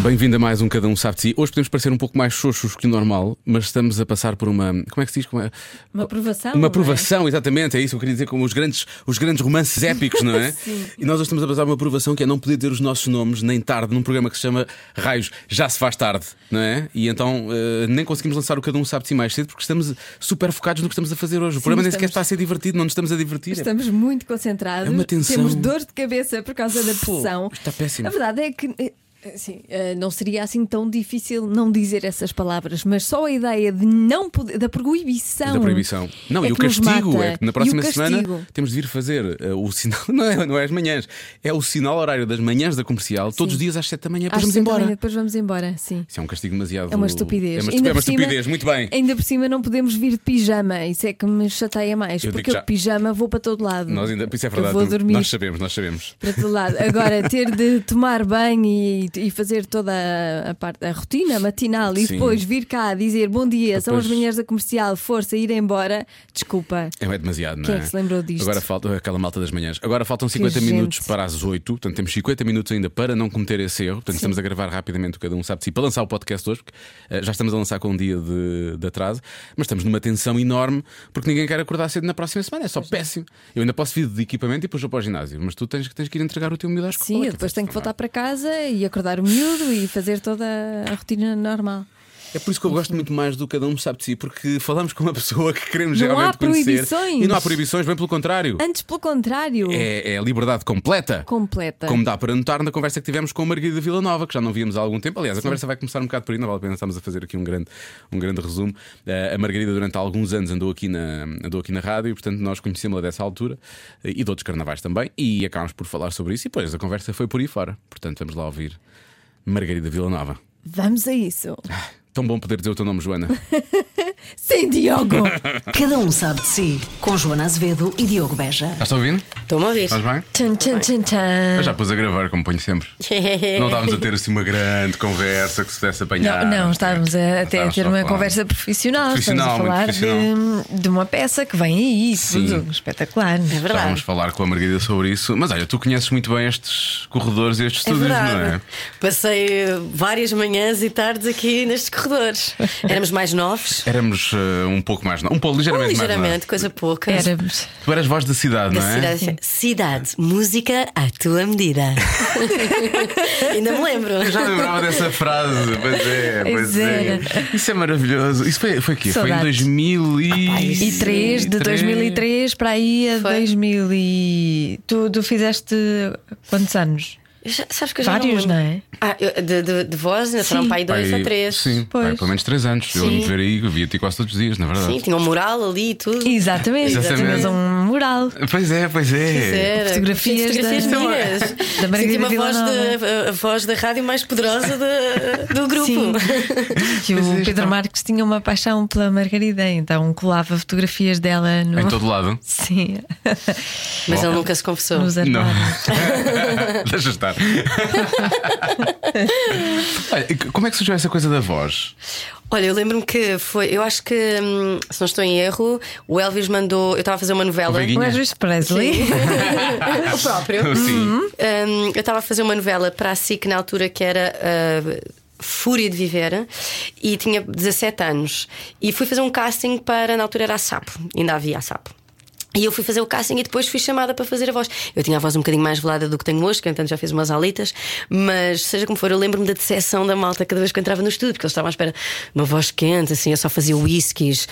Bem-vindo a mais um Cada Um Sabe de Si. Hoje podemos parecer um pouco mais xoxos que o normal, mas estamos a passar por uma. Como é que se diz? Como é? Uma aprovação. Uma é? aprovação, exatamente, é isso que eu queria dizer, como os grandes, os grandes romances épicos, não é? Sim. E nós hoje estamos a passar uma aprovação que é não poder ter os nossos nomes nem tarde num programa que se chama Raios, já se faz tarde, não é? E então eh, nem conseguimos lançar o Cada Um Sabe de Si mais cedo porque estamos super focados no que estamos a fazer hoje. O programa nem sequer está a ser divertido, não nos estamos a divertir. Estamos muito concentrados. É uma tensão. Temos dor de cabeça por causa da Pô, pressão. está péssimo. A verdade é que. Assim, eh, não seria assim tão difícil não dizer essas palavras, mas só a ideia de não poder, da proibição. Da proibição. Não, é e o castigo é que na próxima semana temos de vir fazer eh, o sinal, não é, não é as manhãs, é o sinal horário das manhãs da comercial, todos os dias às 7 da manhã, depois Às vamos embora. manhã, Depois vamos embora, sim. Isso é um castigo demasiado. É uma estupidez. É uma, Ainda é uma cima- estupidez, muito bem. Ainda por cima não podemos vir de pijama, isso é que me chateia mais, Eu porque eu já. de pijama vou para todo lado. Nós ainda, isso é Eu verdade. vou dormir Nós sabemos, nós sabemos. para todo lado. Agora, ter de tomar banho e, e fazer toda a, parte, a rotina matinal e Sim. depois vir cá dizer bom dia, são as Depois- manhãs da comercial, força, ir embora, desculpa. É, é demasiado, não Quem é? é que se lembrou disto? Agora falta aquela malta das manhãs. Agora faltam 50 gente. minutos para as 8, portanto temos 50 minutos ainda para não cometer esse erro. Portanto, estamos a gravar rapidamente o cada um sabe de si para lançar o podcast hoje, porque eh, já estamos a lançar com um dia de, de atraso, mas estamos numa tensão enorme porque ninguém quer acordar cedo na próxima semana. É só péssimo. Eu ainda posso vir de equipamento e depois vou para o ginásio, mas tu tens, que- tens que ir entregar o teu miúdo à escola. Sim, eu depois dizer, tenho que voltar para casa e acordar o miúdo e fazer toda a rotina normal. É por isso que eu gosto muito mais do cada um sabe de si, porque falamos com uma pessoa que queremos Não geralmente há conhecer. proibições. E não há proibições, bem pelo contrário. Antes, pelo contrário, É, é a liberdade completa. completa. Como dá para notar na conversa que tivemos com a Margarida Vila Nova, que já não víamos há algum tempo. Aliás, a conversa vai começar um bocado por aí, não vale a pena estamos a fazer aqui um grande, um grande resumo. Eh, a Margarida, durante alguns anos, andou aqui na, andou aqui na rádio, e portanto nós conhecemos-la dessa altura eh, e de outros carnavais também, e acabámos por falar sobre isso. E depois a conversa foi por aí fora. Portanto, vamos lá ouvir Margarida Vila Nova. Vamos a isso. Tão bom poder dizer o teu nome, Joana. Sim, Diogo! Cada um sabe de si. Com Joana Azevedo e Diogo Beja. Estás a ouvir? Estou-me a ouvir. Estás bem? tchan, tchan, tchan, Eu tchan. já pus a gravar, como ponho sempre. Não estávamos a ter assim uma grande conversa que se pudesse apanhar. Não, não, estávamos a, até a ter uma falar. conversa profissional. Profissional, Estamos a muito falar de, de uma peça que vem aí, Sim. tudo espetacular. É Estávamos a verdade. falar com a Margarida sobre isso. Mas olha, tu conheces muito bem estes corredores e estes É estúdios, não verdade. é? Passei várias manhãs e tardes aqui nestes corredores. Éramos mais novos. Éramos eh, um pouco mais. Um pouco ligeiramente, mais. Ligeiramente, coisa pouca. Éramos. Tu eras voz da cidade, Da não é? cidade, cidade, música à tua medida. Ainda me lembro. Eu já lembrava dessa frase. Pois é, pois é. Isso é maravilhoso. Isso foi, foi quê? Foi em Saudades. 2000 e... E 3, de 2003 para aí a Foi. 2000 e... Tu, tu fizeste quantos anos? Eu já- sabes que eu já Vários, não, não lembro. é? Ah, eu- de, de, de voz, ainda foram para aí dois Pai, ou três. Sim, Pois. pai, pelo menos 3 anos. Eu Sim. lembro de ver aí, eu via-te quase todos os dias, na verdade. Sim, tinha um mural ali e tudo. Exatamente, tinhas um mural. Pois é, pois é. Fotografias Fotografias da- minhas. da Margarida uma voz de, a, a voz da rádio mais poderosa de- do grupo. Sim. Que Mas o isto Pedro não- Marques tinha uma paixão pela Margarida, então colava fotografias dela no. Em todo lado. Sim, Mas ele nunca se confessou. nos Não. Deixa estar. Olha, como é que surgiu essa coisa da voz? Olha, eu lembro-me que foi. Eu acho que, hum, se não estou em erro, o Elvis mandou. Eu estava a fazer uma novela. O. O Elvis Presley. o próprio. Sim. Hum, eu estava a fazer uma novela para a SIC na altura que era. ah, Fúria de Viver e tinha 17 anos e fui fazer um casting para na altura era a Sapo, ainda havia a Sapo. E eu fui fazer o casting e depois fui chamada para fazer a voz. Eu tinha a voz um bocadinho mais velada do que tenho hoje, que entanto já fiz umas alitas, mas seja como for, eu lembro-me da decepção da malta cada vez que eu entrava no estúdio, porque eles estavam à espera de uma voz quente, assim, eu só fazia whiskies,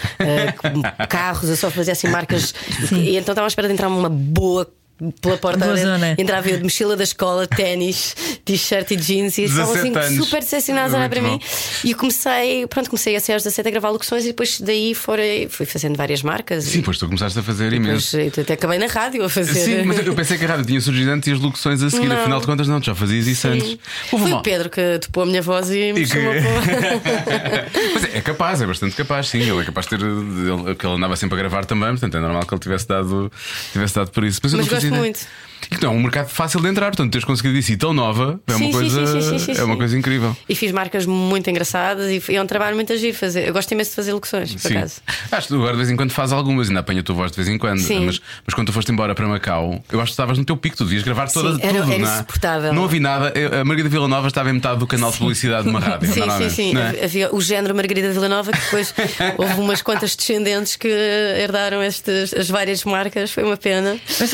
com carros, eu só fazia assim marcas. E então estavam à espera de entrar uma boa. Pela porta zona. entrava eu de mochila da escola, ténis, t-shirt e jeans e estavam assim 17 anos. super decepcionados a olhar para Muito mim. bom. E eu comecei, pronto, comecei a ser aos 17 a gravar locuções e depois daí fui, fui fazendo várias marcas. Sim, e pois tu começaste a fazer imenso. eu até acabei na rádio a fazer. Sim, mas eu pensei que a rádio tinha surgido antes e as locuções a seguir, Não. afinal de contas, não, tu já fazias isso Sim. antes. Houve Foi o Pedro que topou a minha voz e me E que- chamou. Mas é, é capaz, é bastante capaz, sim. Ele é capaz de ter. Ele, porque ele andava sempre a gravar também, portanto é normal que ele tivesse dado, tivesse dado por isso. Mas, eu Mas não fazia gosto ideia. E que não é um mercado fácil de entrar, portanto, teres conseguido isso e tão nova é Sim, uma sim, coisa, sim, sim, sim, sim, é uma coisa incrível. E fiz marcas muito engraçadas e é um trabalho muito agir fazer. Eu gosto imenso de fazer locuções, por Sim. acaso. Acho que tu agora de vez em quando faz algumas, ainda apanha a tua voz de vez em quando. Sim. Mas, mas quando tu foste embora para Macau, eu acho que estavas no teu pico, tu devias gravar toda, Sim, era- tudo. era não é? insuportável. Não ouvi nada. Eu- A Margarida Villanova estava em metade do canal de publicidade de uma rádio. Sim, sim, sim. é? Havia o género Margarida Villanova, que depois houve umas quantas descendentes que herdaram estes, as várias marcas. Foi uma pena. Mas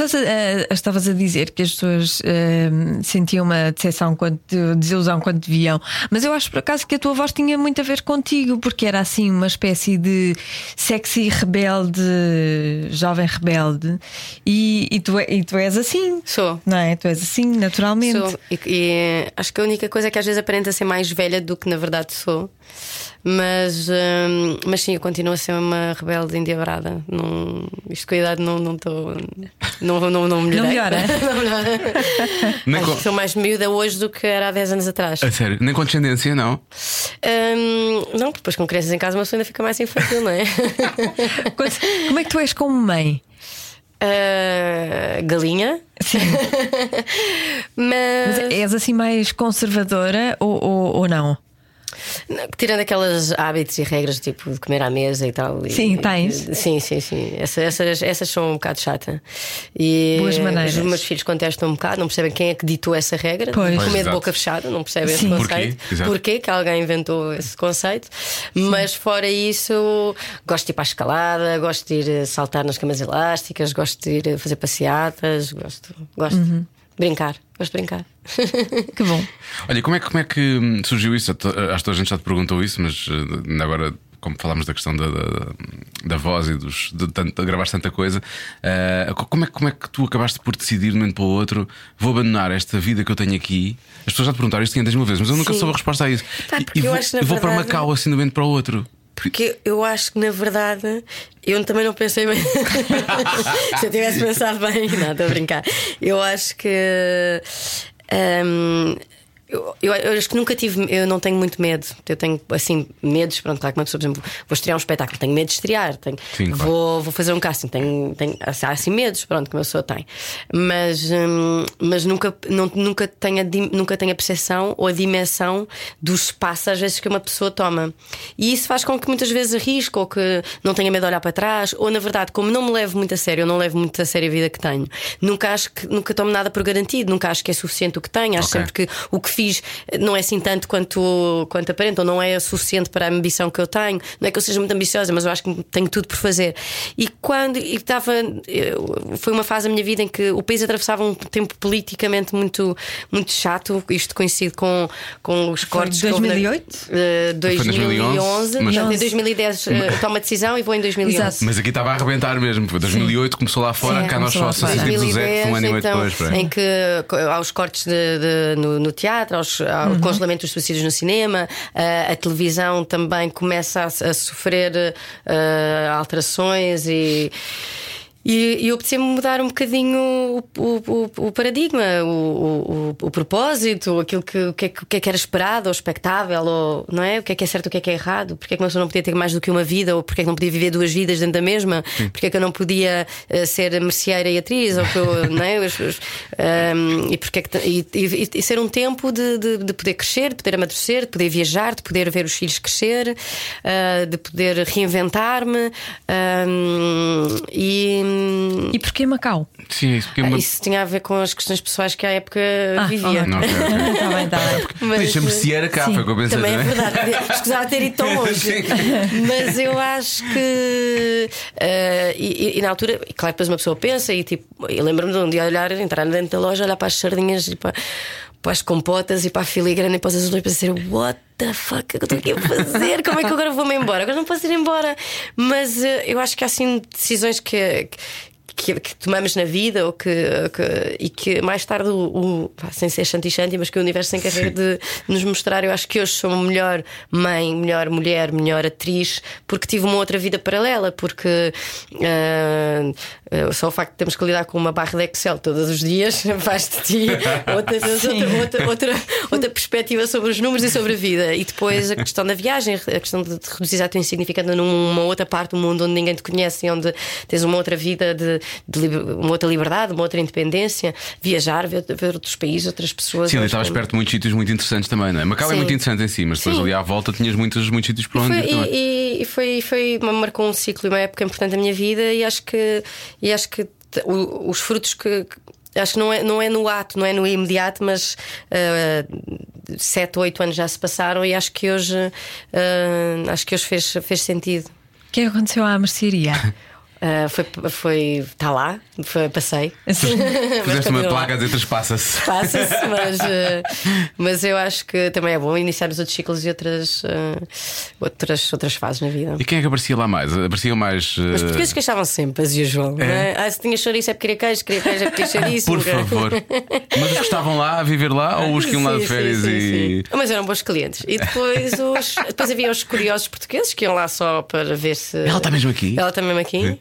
estavas a dizer que as pessoas eh, sentiam uma decepção quando desilusão quando te viam, mas eu acho por acaso que a tua voz tinha muito a ver contigo, porque era assim uma espécie de sexy rebelde, jovem rebelde, e, e tu, e tu és assim. Sou. Não é? Tu és assim, naturalmente. Sou. E, e acho que a única coisa é que às vezes aparenta ser mais velha do que na verdade sou. Mas, hum, mas sim, eu continuo a ser uma rebelde endiabrada. Não, isto com a idade não estou. Não, não, não, não melhorei. melhora? Não melhora. Nem Acho com- que sou mais miúda hoje do que era há 10 anos atrás. A sério, nem com descendência, não. Hum, não, porque depois com crianças em casa uma pessoa ainda fica mais infantil, não é? Como é que tu és como mãe? Ah, galinha. Sim. Mas, Mas és assim mais conservadora ou, ou, ou não? Tirando aqueles hábitos e regras tipo de comer à mesa e tal. e- Sim, e- tens. sim, sim, sim. Essa- essas, essas são um bocado chata. E Boas maneiras. Os meus filhos contestam um bocado, não percebem quem é que ditou essa regra. Pois. de Pois, comer de boca fechada, não percebem Sim. esse Porquê? conceito. Exato. Porquê que alguém inventou esse conceito. Mas fora isso, gosto de ir para a escalada, gosto de ir eh, saltar nas camas elásticas, gosto de ir eh, fazer passeatas, gosto, gosto Uhum. De brincar. Gosto de brincar. Que bom. Olha, como é, que- como é que hum, surgiu isso? Acho que a gente já te perguntou isso, mas ainda agora, como falámos da questão da, da, da voz e dos, de, de gravares tanta coisa, uh, como, é, que- como é que tu acabaste por decidir de um momento para o outro vou abandonar esta vida que eu tenho aqui? As pessoas já te perguntaram isto 500 mil vezes, mas eu nunca Sim. soube a resposta a isso. Pá, E- e vou, vou para Macau assim de um momento para o outro. Porque eu acho que na verdade eu também não pensei bem. Se eu tivesse pensado bem, não, estou a brincar. Eu acho que. hum, eu, eu, eu acho que nunca tive, eu não tenho muito medo. Eu tenho assim, medos. Pronto, claro que uma pessoa, por exemplo, vou estrear um espetáculo, tenho medo de estrear, tenho, Sim, claro. vou, vou fazer um casting, tenho, tenho há assim medos, pronto, que uma pessoa tem. Mas, hum, mas nunca, não, nunca, tenho a, nunca tenho a percepção ou a dimensão do espaço às vezes que uma pessoa toma. E isso faz com que muitas vezes arrisque ou que não tenha medo de olhar para trás, ou na verdade, como não me levo muito a sério, eu não levo muito a sério a vida que tenho, nunca acho que nunca tomo nada por garantido, nunca acho que é suficiente o que tenho, acho Ok. sempre que o que fiz não é assim tanto quanto, quanto aparenta, ou não é suficiente para a ambição que eu tenho. Não é que eu seja muito ambiciosa, mas eu acho que tenho tudo por fazer. E quando e estava. Foi uma fase da minha vida em que o país atravessava um tempo politicamente muito, muito chato, isto coincide com, com os cortes que houve na- 2008? Eh, Foi em 2011, mas- Portanto, em 2010 eh, toma decisão e vou em 2011. Exato. Mas aqui estava a arrebentar mesmo. Foi 2008, começou lá fora, Sim, cá nós só sentimos o Zé, foi um ano e meio então, depois. em que há os cortes de- de- no, no teatro, aos, ao Uhum. congelamento dos subsídios no cinema, a, a televisão também começa a, a sofrer eh, alterações e. E, e eu apeteceu mudar um bocadinho o, o- o- o paradigma, o, o- propósito, aquilo que, o, que é, que- é que era esperado ou expectável, ou, não é? O que é que é certo, o que é que é errado, porque é que uma pessoa não podia ter mais do que uma vida, ou porque é que não podia viver duas vidas dentro da mesma, porque é que eu não podia eh, ser merceeira e atriz, ou que eu, não é? Os, ehm, e, porque é que, e, e- e ser um tempo de, de, de poder crescer, de poder amadurecer, de poder viajar, de poder ver os filhos crescer, eh, de poder reinventar-me ehm, e. E porquê Macau? Sim, é isso. Porque é Ah, uma... Isso tinha a ver com as questões pessoais que à época vivia. ok. Não, ok, ok. Está bem, está bem. Mas, Deixa merceeira cá, sim. foi o que eu pensei. Também é verdade, escusava ter ido tão longe. Mas eu acho que. eh, e, e- e na altura, e claro, depois uma pessoa pensa e tipo, eu lembro-me de um dia olhar, entrar dentro da loja, olhar para as sardinhas e para, para as compotas e para a filigrana e para os azulejos e dizer: What the fuck, que eu estou aqui a fazer? Como é que agora vou-me embora? Agora não posso ir embora. Mas eh, eu acho que há assim decisões que. Que, que tomamos na vida ou que, que- e que mais tarde o, o- sem ser shanti-shanti, mas que o universo se encarrega de nos mostrar. Eu acho que hoje sou uma melhor mãe, melhor mulher, melhor atriz, porque tive uma outra vida paralela, porque ah, só o facto de termos que lidar com uma barra de Excel todos os dias faz de ti outra, outra, outra, outra, outra perspectiva sobre os números e sobre a vida. E depois a questão da viagem, a questão de te reduzir a tua insignificância numa outra parte do mundo onde ninguém te conhece e onde tens uma outra vida de, de liber- uma outra liberdade, uma outra independência, viajar, ver, ver outros países, outras pessoas. Sim, ali estavas perto de muitos sítios muito interessantes também, não é? Macau é Sim. muito interessante em si, mas depois Sim. ali à volta tinhas muitos, muitos sítios para E onde foi, ir também. e, e foi, foi uma- marcou um ciclo e uma época importante da minha vida e acho que, e acho que os frutos que. Acho que não é, não é no ato, não é no imediato, mas ah, sete ou oito anos já se passaram e acho que hoje ah, acho que hoje fez, fez sentido. O que é que aconteceu à mercearia? Ah, foi, foi. Está lá, foi, passei. Fizeste uma placa a dizer transpassa-se. Passa-se, mas, eh, mas eu acho que também é bom iniciar os outros ciclos e outras, eh, outras, outras fases na vida. E quem é que aparecia lá mais? Apareciam mais. Os portugueses queixavam sempre, as usual. não é? Ah, se tinha chouriço é porque queria queijo, queria queijo é porque queria chouriço. Por favor. Mas os que estavam lá a viver lá ou os que iam lá de Sim, férias sim, e. sim, sim. Mas eram bons clientes. E depois, os, depois havia os curiosos portugueses que iam lá só para ver se. Ela está mesmo aqui? Ela está mesmo aqui.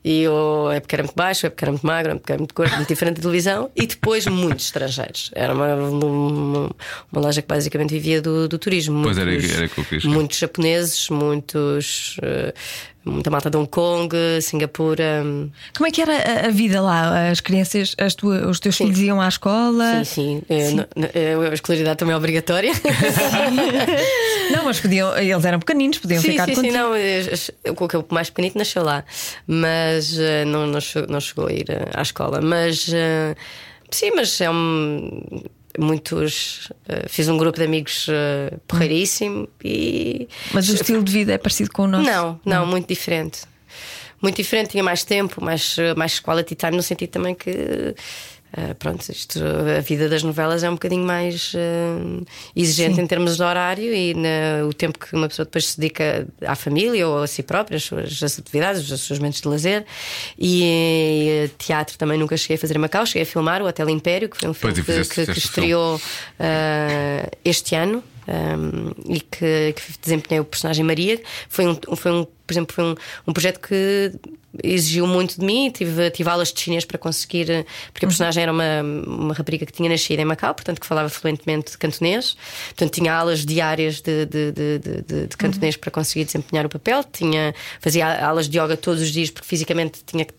E eu, é porque era muito baixo, é porque era muito magro, é porque era muito gordo, muito diferente da televisão. E depois muitos estrangeiros. Era uma, uma, uma loja que basicamente vivia do, do turismo. Pois era- Muitos- era aquilo que eu chegar. Muitos japoneses, muitos. eh, muita malta de Hong Kong, Singapura. Como é que era a- a vida lá? As crianças, as tua- os teus filhos iam à escola? Sim, sim. Eh, no- eh, a escolaridade também é obrigatória. Não, mas podiam, eles eram pequeninos, podiam Sim, ficar sim, sim, contigo. não. eh, O que o mais pequenito nasceu lá, mas eh, não, não, chegou, não chegou a ir eh, à escola. Mas eh, sim, mas é um. Muitos. eh, fiz um grupo de amigos uh, porreiríssimo e. Mas o estilo de vida é parecido com o nosso? Não, não, muito diferente. Muito diferente, tinha mais tempo, mais, mais quality time, no sentido também que. Eh, pronto, isto, a vida das novelas é um bocadinho mais eh, exigente Sim. em termos de horário e na- o tempo que uma pessoa depois se dedica à família ou a si própria, as suas as atividades, os seus momentos de lazer. E, eh, teatro também nunca cheguei a fazer em Macau, cheguei a filmar o Hotel Império, que foi um filme Pois, e que, que- que estreou eh, este ano. um, e que, que desempenhei o personagem Maria. Foi um, foi um por exemplo, foi um, um projeto que exigiu muito de mim. Tive, tive aulas de chinês para conseguir, eh, porque a personagem era uma, uma rapariga que tinha nascido em Macau, portanto, que falava fluentemente cantonês. Portanto, tinha aulas diárias de, de, de, de, de- de cantonês para conseguir desempenhar o papel. Tinha, fazia aulas de yoga todos os dias, porque fisicamente tinha que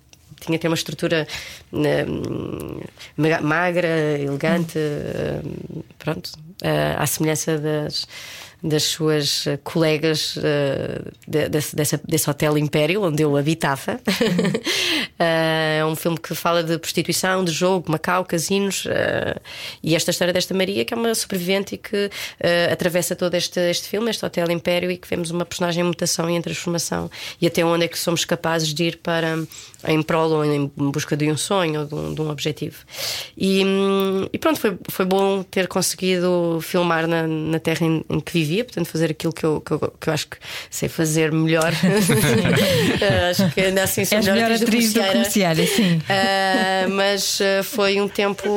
tinha que ter uma estrutura hum, magra- magra, elegante, hum, pronto, eh, à semelhança das, das suas eh, colegas de- desse, Hotel Império, onde eu habitava. Eh, É um filme que fala de prostituição, de jogo, Macau, casinos, eh, e esta história desta Maria, que é uma sobrevivente e que eh, atravessa todo este, este filme, este Hotel Império, e que vemos uma personagem em mutação e em transformação, e até onde é que somos capazes de ir para em prol ou em busca de um sonho ou de um, de um objetivo. E, hum, e pronto, foi, foi bom ter conseguido filmar na, na terra em, em que portanto, fazer aquilo que eu, que eu, que eu acho que sei fazer melhor. Eh, acho que ainda assim sou És melhor, melhor atriz do comerciária. sim. Uh, mas uh, foi um tempo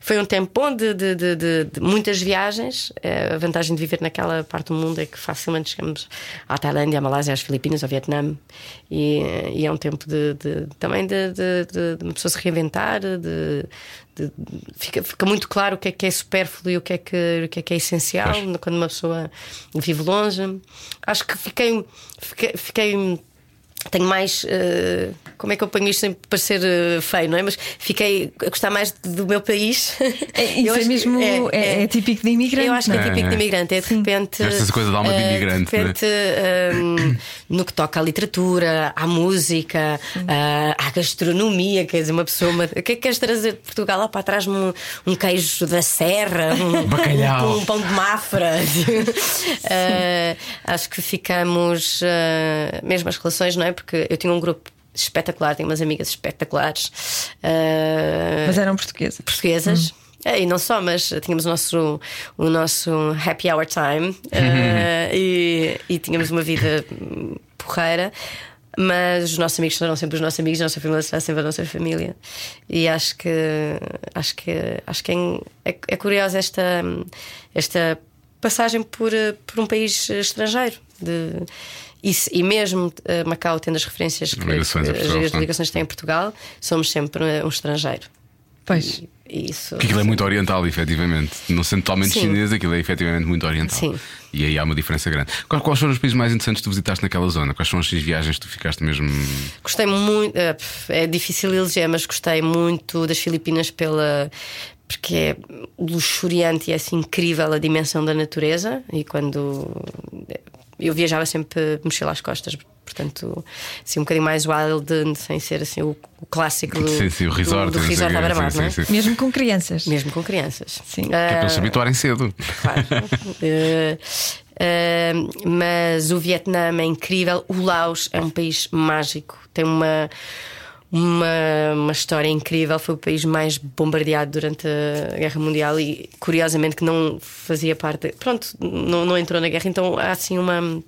foi um tempo bom de, de- de- de- muitas viagens. Uh, a vantagem de viver naquela parte do mundo é que facilmente chegamos à Tailândia, à Malásia, às Filipinas, ao Vietnã. E, e é um tempo de, também de, de- de- uma pessoa se reinventar, de- fica, fica muito claro o que é que é supérfluo e o que é que, o que, é, que é essencial Pois. quando uma pessoa vive longe. Acho que fiquei, fiquei, fiquei tenho mais. eh, como é que eu ponho isto sem parecer eh, feio, não é? Mas fiquei a gostar mais do meu país. É, isso é acho que mesmo é, é típico de imigrante. eu acho que é não típico de É. imigrante, é de repente. Esta coisa da alma de eh, imigrante, De repente, ehm, no que toca à literatura, à música, ah, à gastronomia, quer dizer, uma pessoa. uma- o que é que queres trazer de Portugal lá para trás? Um, um queijo da serra, um, Bacalhau. um, um pão de mafra. Eh, acho que ficamos. eh, mesmo as relações, não é? Porque eu tinha um grupo espetacular, tinha umas amigas espetaculares. eh, Mas eram portuguesas. portuguesas. É, E não só, mas tínhamos o nosso, o nosso happy hour time eh, e, e tínhamos uma vida hum, porreira. Mas os nossos amigos serão sempre os nossos amigos, a nossa família será sempre a nossa família. E acho que acho que acho que é, é, é curiosa esta esta passagem por, eh, por um país estrangeiro. De, e, se- e mesmo eh, Macau tendo as referências que, Ligações a que Portugal, as é? ligações que têm em Portugal, somos sempre eh, um estrangeiro. Pois. E- isso. Porque aquilo é muito oriental, efetivamente. Não sendo totalmente Sim. chinês, aquilo é efetivamente muito oriental. Sim. E aí há uma diferença grande. Quais, quais foram os países mais interessantes que tu visitaste naquela zona? Quais são as viagens que tu ficaste mesmo. Gostei muito, é, pff, é difícil eleger, mas gostei muito das Filipinas pela. Porque é luxuriante e é assim incrível a dimensão da natureza. E quando eu viajava sempre mochila às costas, portanto, assim um bocadinho mais wild, sem ser assim o, o clássico do, Sim, sim, o resort. do, do resort à Sim, não é? sim. Mesmo com crianças. Mesmo com crianças. Sim. Que é para eles se Ah, habituarem cedo. Claro. Eh, eh, mas o Vietnã é incrível. O Laos é um país mágico. Tem uma, uma, uma história incrível. Foi o país mais bombardeado durante a Guerra Mundial e, curiosamente, que não fazia parte. Pronto, não, não entrou na guerra. Então há assim uma.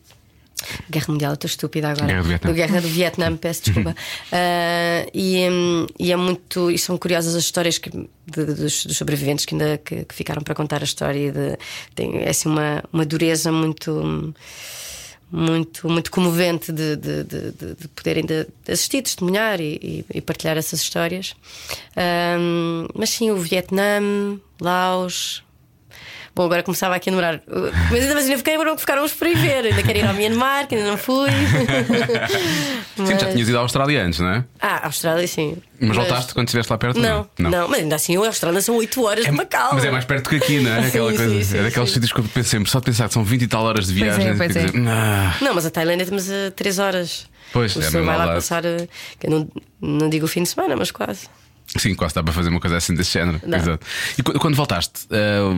Guerra Mundial, estou estúpida agora. Guerra do Vietnã. Guerra do Vietnã, peço desculpa. Ah, e, e é muito. E são curiosas as histórias que, de- dos, dos sobreviventes que ainda que, que ficaram para contar a história. De, tem é assim uma, uma dureza muito. Muito, muito comovente de, de, de, de- de poderem de assistir, testemunhar e, e- e partilhar essas histórias. Ahm, mas sim, o Vietnã, Laos, Bom, agora começava aqui a enumerar. Mas ainda, mas ainda fiquei, agora ficaram por aí ver. Ainda quero ir ao Myanmar, que ainda não fui. Sim, já tinhas ido à Austrália antes, não é? Ah, Austrália, sim. Mas, voltaste quando estiveste lá perto? Não, não, mas ainda assim, a Austrália são 8 horas de Macau. Mas é mais perto que aqui, não é? Aquela Sim, coisa. sim, sim, é daqueles sítios que eu penso sempre, só de pensar que são 20 e tal horas de Pois é, viagem. pois quer é. dizer, Não, mas a Tailândia temos a 3 horas. Pois, o é mesmo vai lá passar. eh, Que não, não digo o fim de semana, mas quase. Sim, quase dá para fazer uma coisa assim desse género. Exato. E qu- quando voltaste, ah,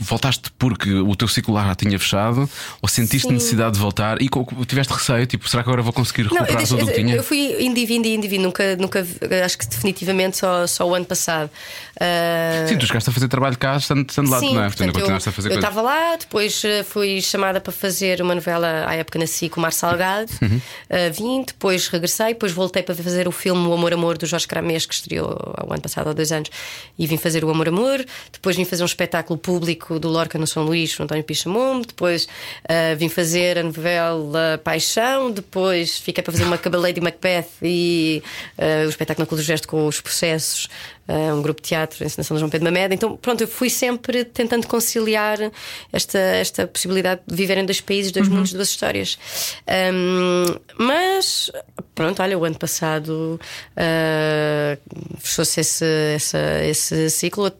voltaste porque o teu ciclo lá já tinha fechado ou sentiste Sim. necessidade de voltar e tiveste receio? Tipo, será que agora vou conseguir Não, recuperar eu, tudo o que tinha? eu fui indo e vindo, nunca, nunca, acho que definitivamente só, só o ano passado. Ah, Sim, tu chegaste a fazer trabalho cá estando, estando lá, Sim, não é? Portanto, eu, a fazer eu estava lá, depois eh, fui chamada para fazer uma novela à época nasci com o Mar Salgado, Uhum. eh, vim, depois regressei, depois voltei para fazer o filme O Amor Amor do Jorge Cramês, que estreou ao ano passado, há dois anos, e vim fazer o Amor Amor, depois vim fazer um espetáculo público do Lorca no São Luís, com o António Pichamombo, depois eh, vim fazer a novela Paixão, depois fiquei para fazer uma Cabalady Macbeth e o espetáculo na do Gesto com os processos, eh, um grupo de teatro, a encenação de João Pedro Mamede. Então, pronto, eu fui sempre tentando conciliar esta, esta possibilidade de viver em dois países, dois mundos, duas histórias. Ahm, mas, pronto, olha, o ano passado ah, fechou-se esse, essa- esse ciclo.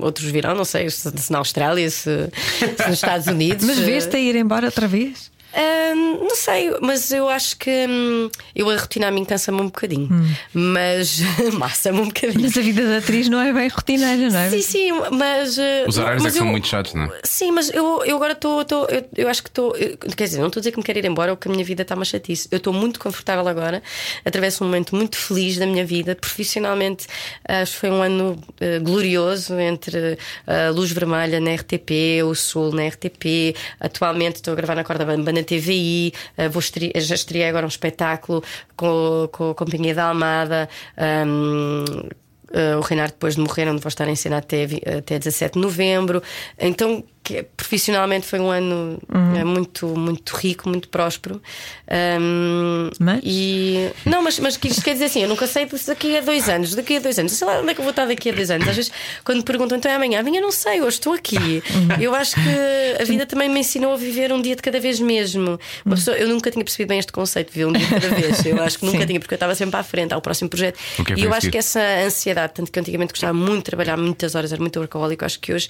Outros virão, não sei se se na Austrália, se, se nos Estados Unidos. Mas vês-te a ir embora outra vez? Hum, não sei, mas eu acho que hum, eu a rotina a mim cansa-me um bocadinho, mas massa-me um bocadinho. Mas a vida da atriz não é bem rotineira, não é? Sim, sim, mas. uh, Os horários é mas que são eu- muito chatos, não é? Sim, mas eu, eu agora estou. Eu, eu acho que estou. Quer dizer, não estou a dizer que me quero ir embora ou que a minha vida está uma chatice. Eu estou muito confortável agora. Atravesso um momento muito feliz da minha vida. Profissionalmente, acho que foi um ano eh, glorioso entre a Luz Vermelha na RTP, o Sul na RTP. Atualmente estou a gravar na Corda Bamba na TVI. eh, vou estrear, já estreiei agora um espetáculo com, com a Companhia da Almada. hum, Uh, o Reinaldo depois de morrer, onde vou estar em cena até, até 17 de novembro. Então, que, profissionalmente foi um ano Uhum. eh, muito, muito rico, muito próspero. Um, Mas? E, não, mas, mas que isto quer dizer assim: eu nunca sei disso daqui a dois anos, daqui a dois anos, sei lá onde é que eu vou estar daqui a dois anos. Às vezes, quando me perguntam então é amanhã, amanhã não sei, hoje estou aqui. Uhum. Eu acho que a vida também me ensinou a viver um dia de cada vez mesmo. Uma pessoa, eu nunca tinha percebido bem este conceito de viver um dia de cada vez. Eu acho que nunca Sim. tinha, porque eu estava sempre à frente, ao próximo projeto. É e eu acho que essa ansiedade, tanto que antigamente gostava muito de trabalhar muitas horas, era muito workaholic, acho que hoje,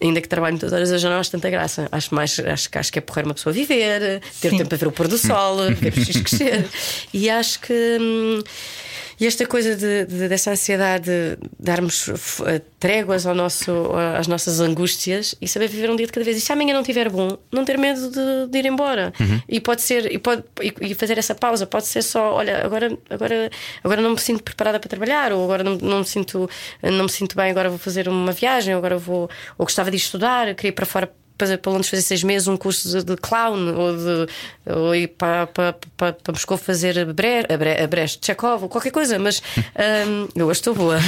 ainda que trabalho muitas horas, eu já não acho tanta graça. Acho mais, acho, que- acho que é porrer uma pessoa viver, ter Sim. tempo para ver o pôr do sol, ver os filhos crescer. E acho que. hum, e esta coisa de, de- dessa ansiedade de darmos eh, tréguas ao nosso, às nossas angústias e saber viver um dia de cada vez. E se amanhã não estiver bom, não ter medo de, de ir embora. E pode ser, e, pode, e, e fazer essa pausa, pode ser só, olha, agora, agora, agora não me sinto preparada para trabalhar, ou agora não, não, me sinto, não me sinto bem, agora vou fazer uma viagem, ou agora vou, ou gostava de estudar, queria ir para fora para, para Londres fazer seis meses um curso de, de clown ou, de, ou ir para, para, para, para Moscou fazer Brecht, Bre, Bre, Brecht, Chekhov ou qualquer coisa, mas um, eu hoje estou boa.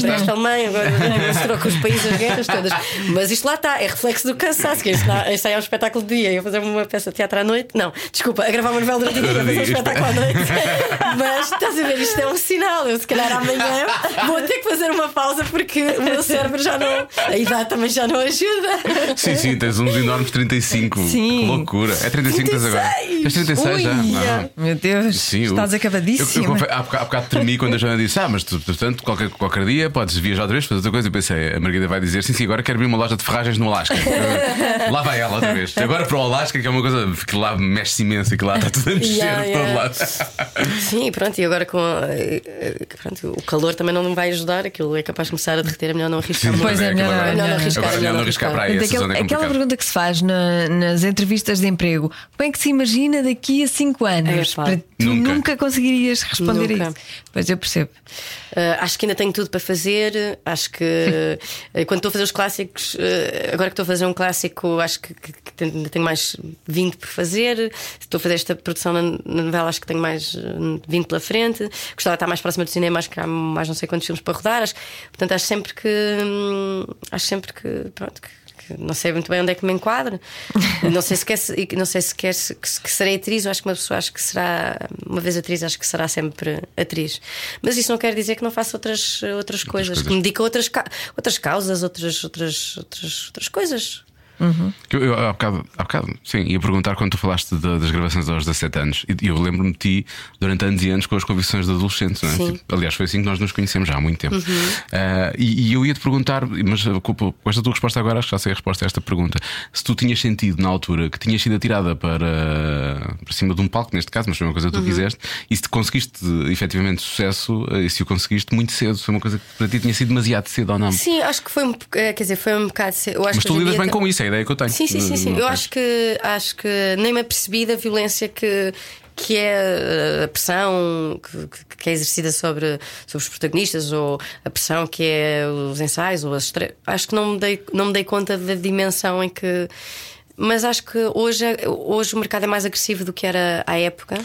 Brecht Alemanha, agora misturou com os países, as guerras todas. Mas isto lá está, é reflexo do cansaço, que isso aí é um espetáculo de dia. Eu fazer uma peça de teatro à noite, não, desculpa, a gravar uma novela durante o dia, fazer um espetáculo à noite. mas estás a ver, isto é um sinal. Eu se calhar amanhã vou ter que fazer uma pausa porque o meu cérebro já não. A idade também já não ajuda. Sim, sim, tens uns enormes 35. Sim. Que loucura. É 35 tens agora. 36. Tens 36 Ui, já. Não. Meu Deus, Sim, eu- estás Eu, acabadíssima. eu, confe- há, bocado, há bocado tremi quando a Joana disse: Ah, mas tu, portanto, qualquer, qualquer dia podes viajar outra vez, fazer outra coisa. E pensei: A Margarida vai dizer: Sim, sim, agora quero abrir uma loja de ferragens no Alasca. lá vai ela outra vez. Agora para o Alasca, que é uma coisa que lá mexe imenso e que lá está tudo a mexer Yeah, de todo yeah. lado. Sim, pronto, e agora com eh, eh, pronto, o calor também não vai ajudar, aquilo é capaz de começar a derreter, é melhor não arriscar muito. Pois é, melhor não, melhor não arriscar, Agora melhor não arriscar para aí. É aquela complicada. Pergunta que se faz na- nas entrevistas de emprego: como é que se imagina daqui a 5 anos? Para- tu Nunca. nunca. conseguirias responder Nunca. a isso. Pois eu percebo. Uh, acho que ainda tenho tudo para fazer. Acho que uh, quando estou a fazer os clássicos, uh, agora que estou a fazer um clássico, acho que, que- que tenho- ainda tenho mais 20 por fazer. Estou a fazer esta produção na, na novela, acho que tenho mais uh, 20 pela frente. Gostava de estar mais próxima do cinema, acho que há mais não sei quantos filmes para rodar. Acho, portanto, acho sempre que. hum, acho sempre que. Pronto, que- que não sei muito bem onde é que me enquadro. não sei se quer, não sei se quer se, que, que serei atriz, ou acho que uma pessoa acho que será, uma vez atriz, acho que será sempre atriz. Mas isso não quer dizer que não faça outras, outras coisas, coisas. que me dedique a outras, outras causas, outras, outras, outras, outras coisas. Que Eu, eu, há, bocado, há bocado, sim, ia perguntar quando tu falaste da- das gravações aos 17 anos. E eu lembro-me de ti durante anos e anos com as convicções de adolescentes, não é? Tipo, aliás, foi assim que nós nos conhecemos já há muito tempo. Ah, e, e eu ia te perguntar, mas com, com esta tua resposta agora, acho que já sei a resposta a esta pergunta. Se tu tinhas sentido na altura que tinhas sido atirada para, para cima de um palco, neste caso, mas foi uma coisa que tu quiseste, e se te conseguiste efetivamente sucesso, eh, e se o conseguiste muito cedo, foi uma coisa que para ti tinha sido demasiado cedo ou não. Sim, acho que foi um, eh, quer dizer, foi um bocado. cedo. Eu acho Mas tu lidas bem tem- com isso, é a ideia que eu tenho. Sim, sim, sim, sim. Eu acho que acho que nem me apercebi da violência que que é a pressão que, que é exercida sobre, sobre os protagonistas ou a pressão que é os ensaios ou as estre... acho que não me dei não me dei conta da dimensão em que mas acho que hoje é- hoje o mercado é mais agressivo do que era à época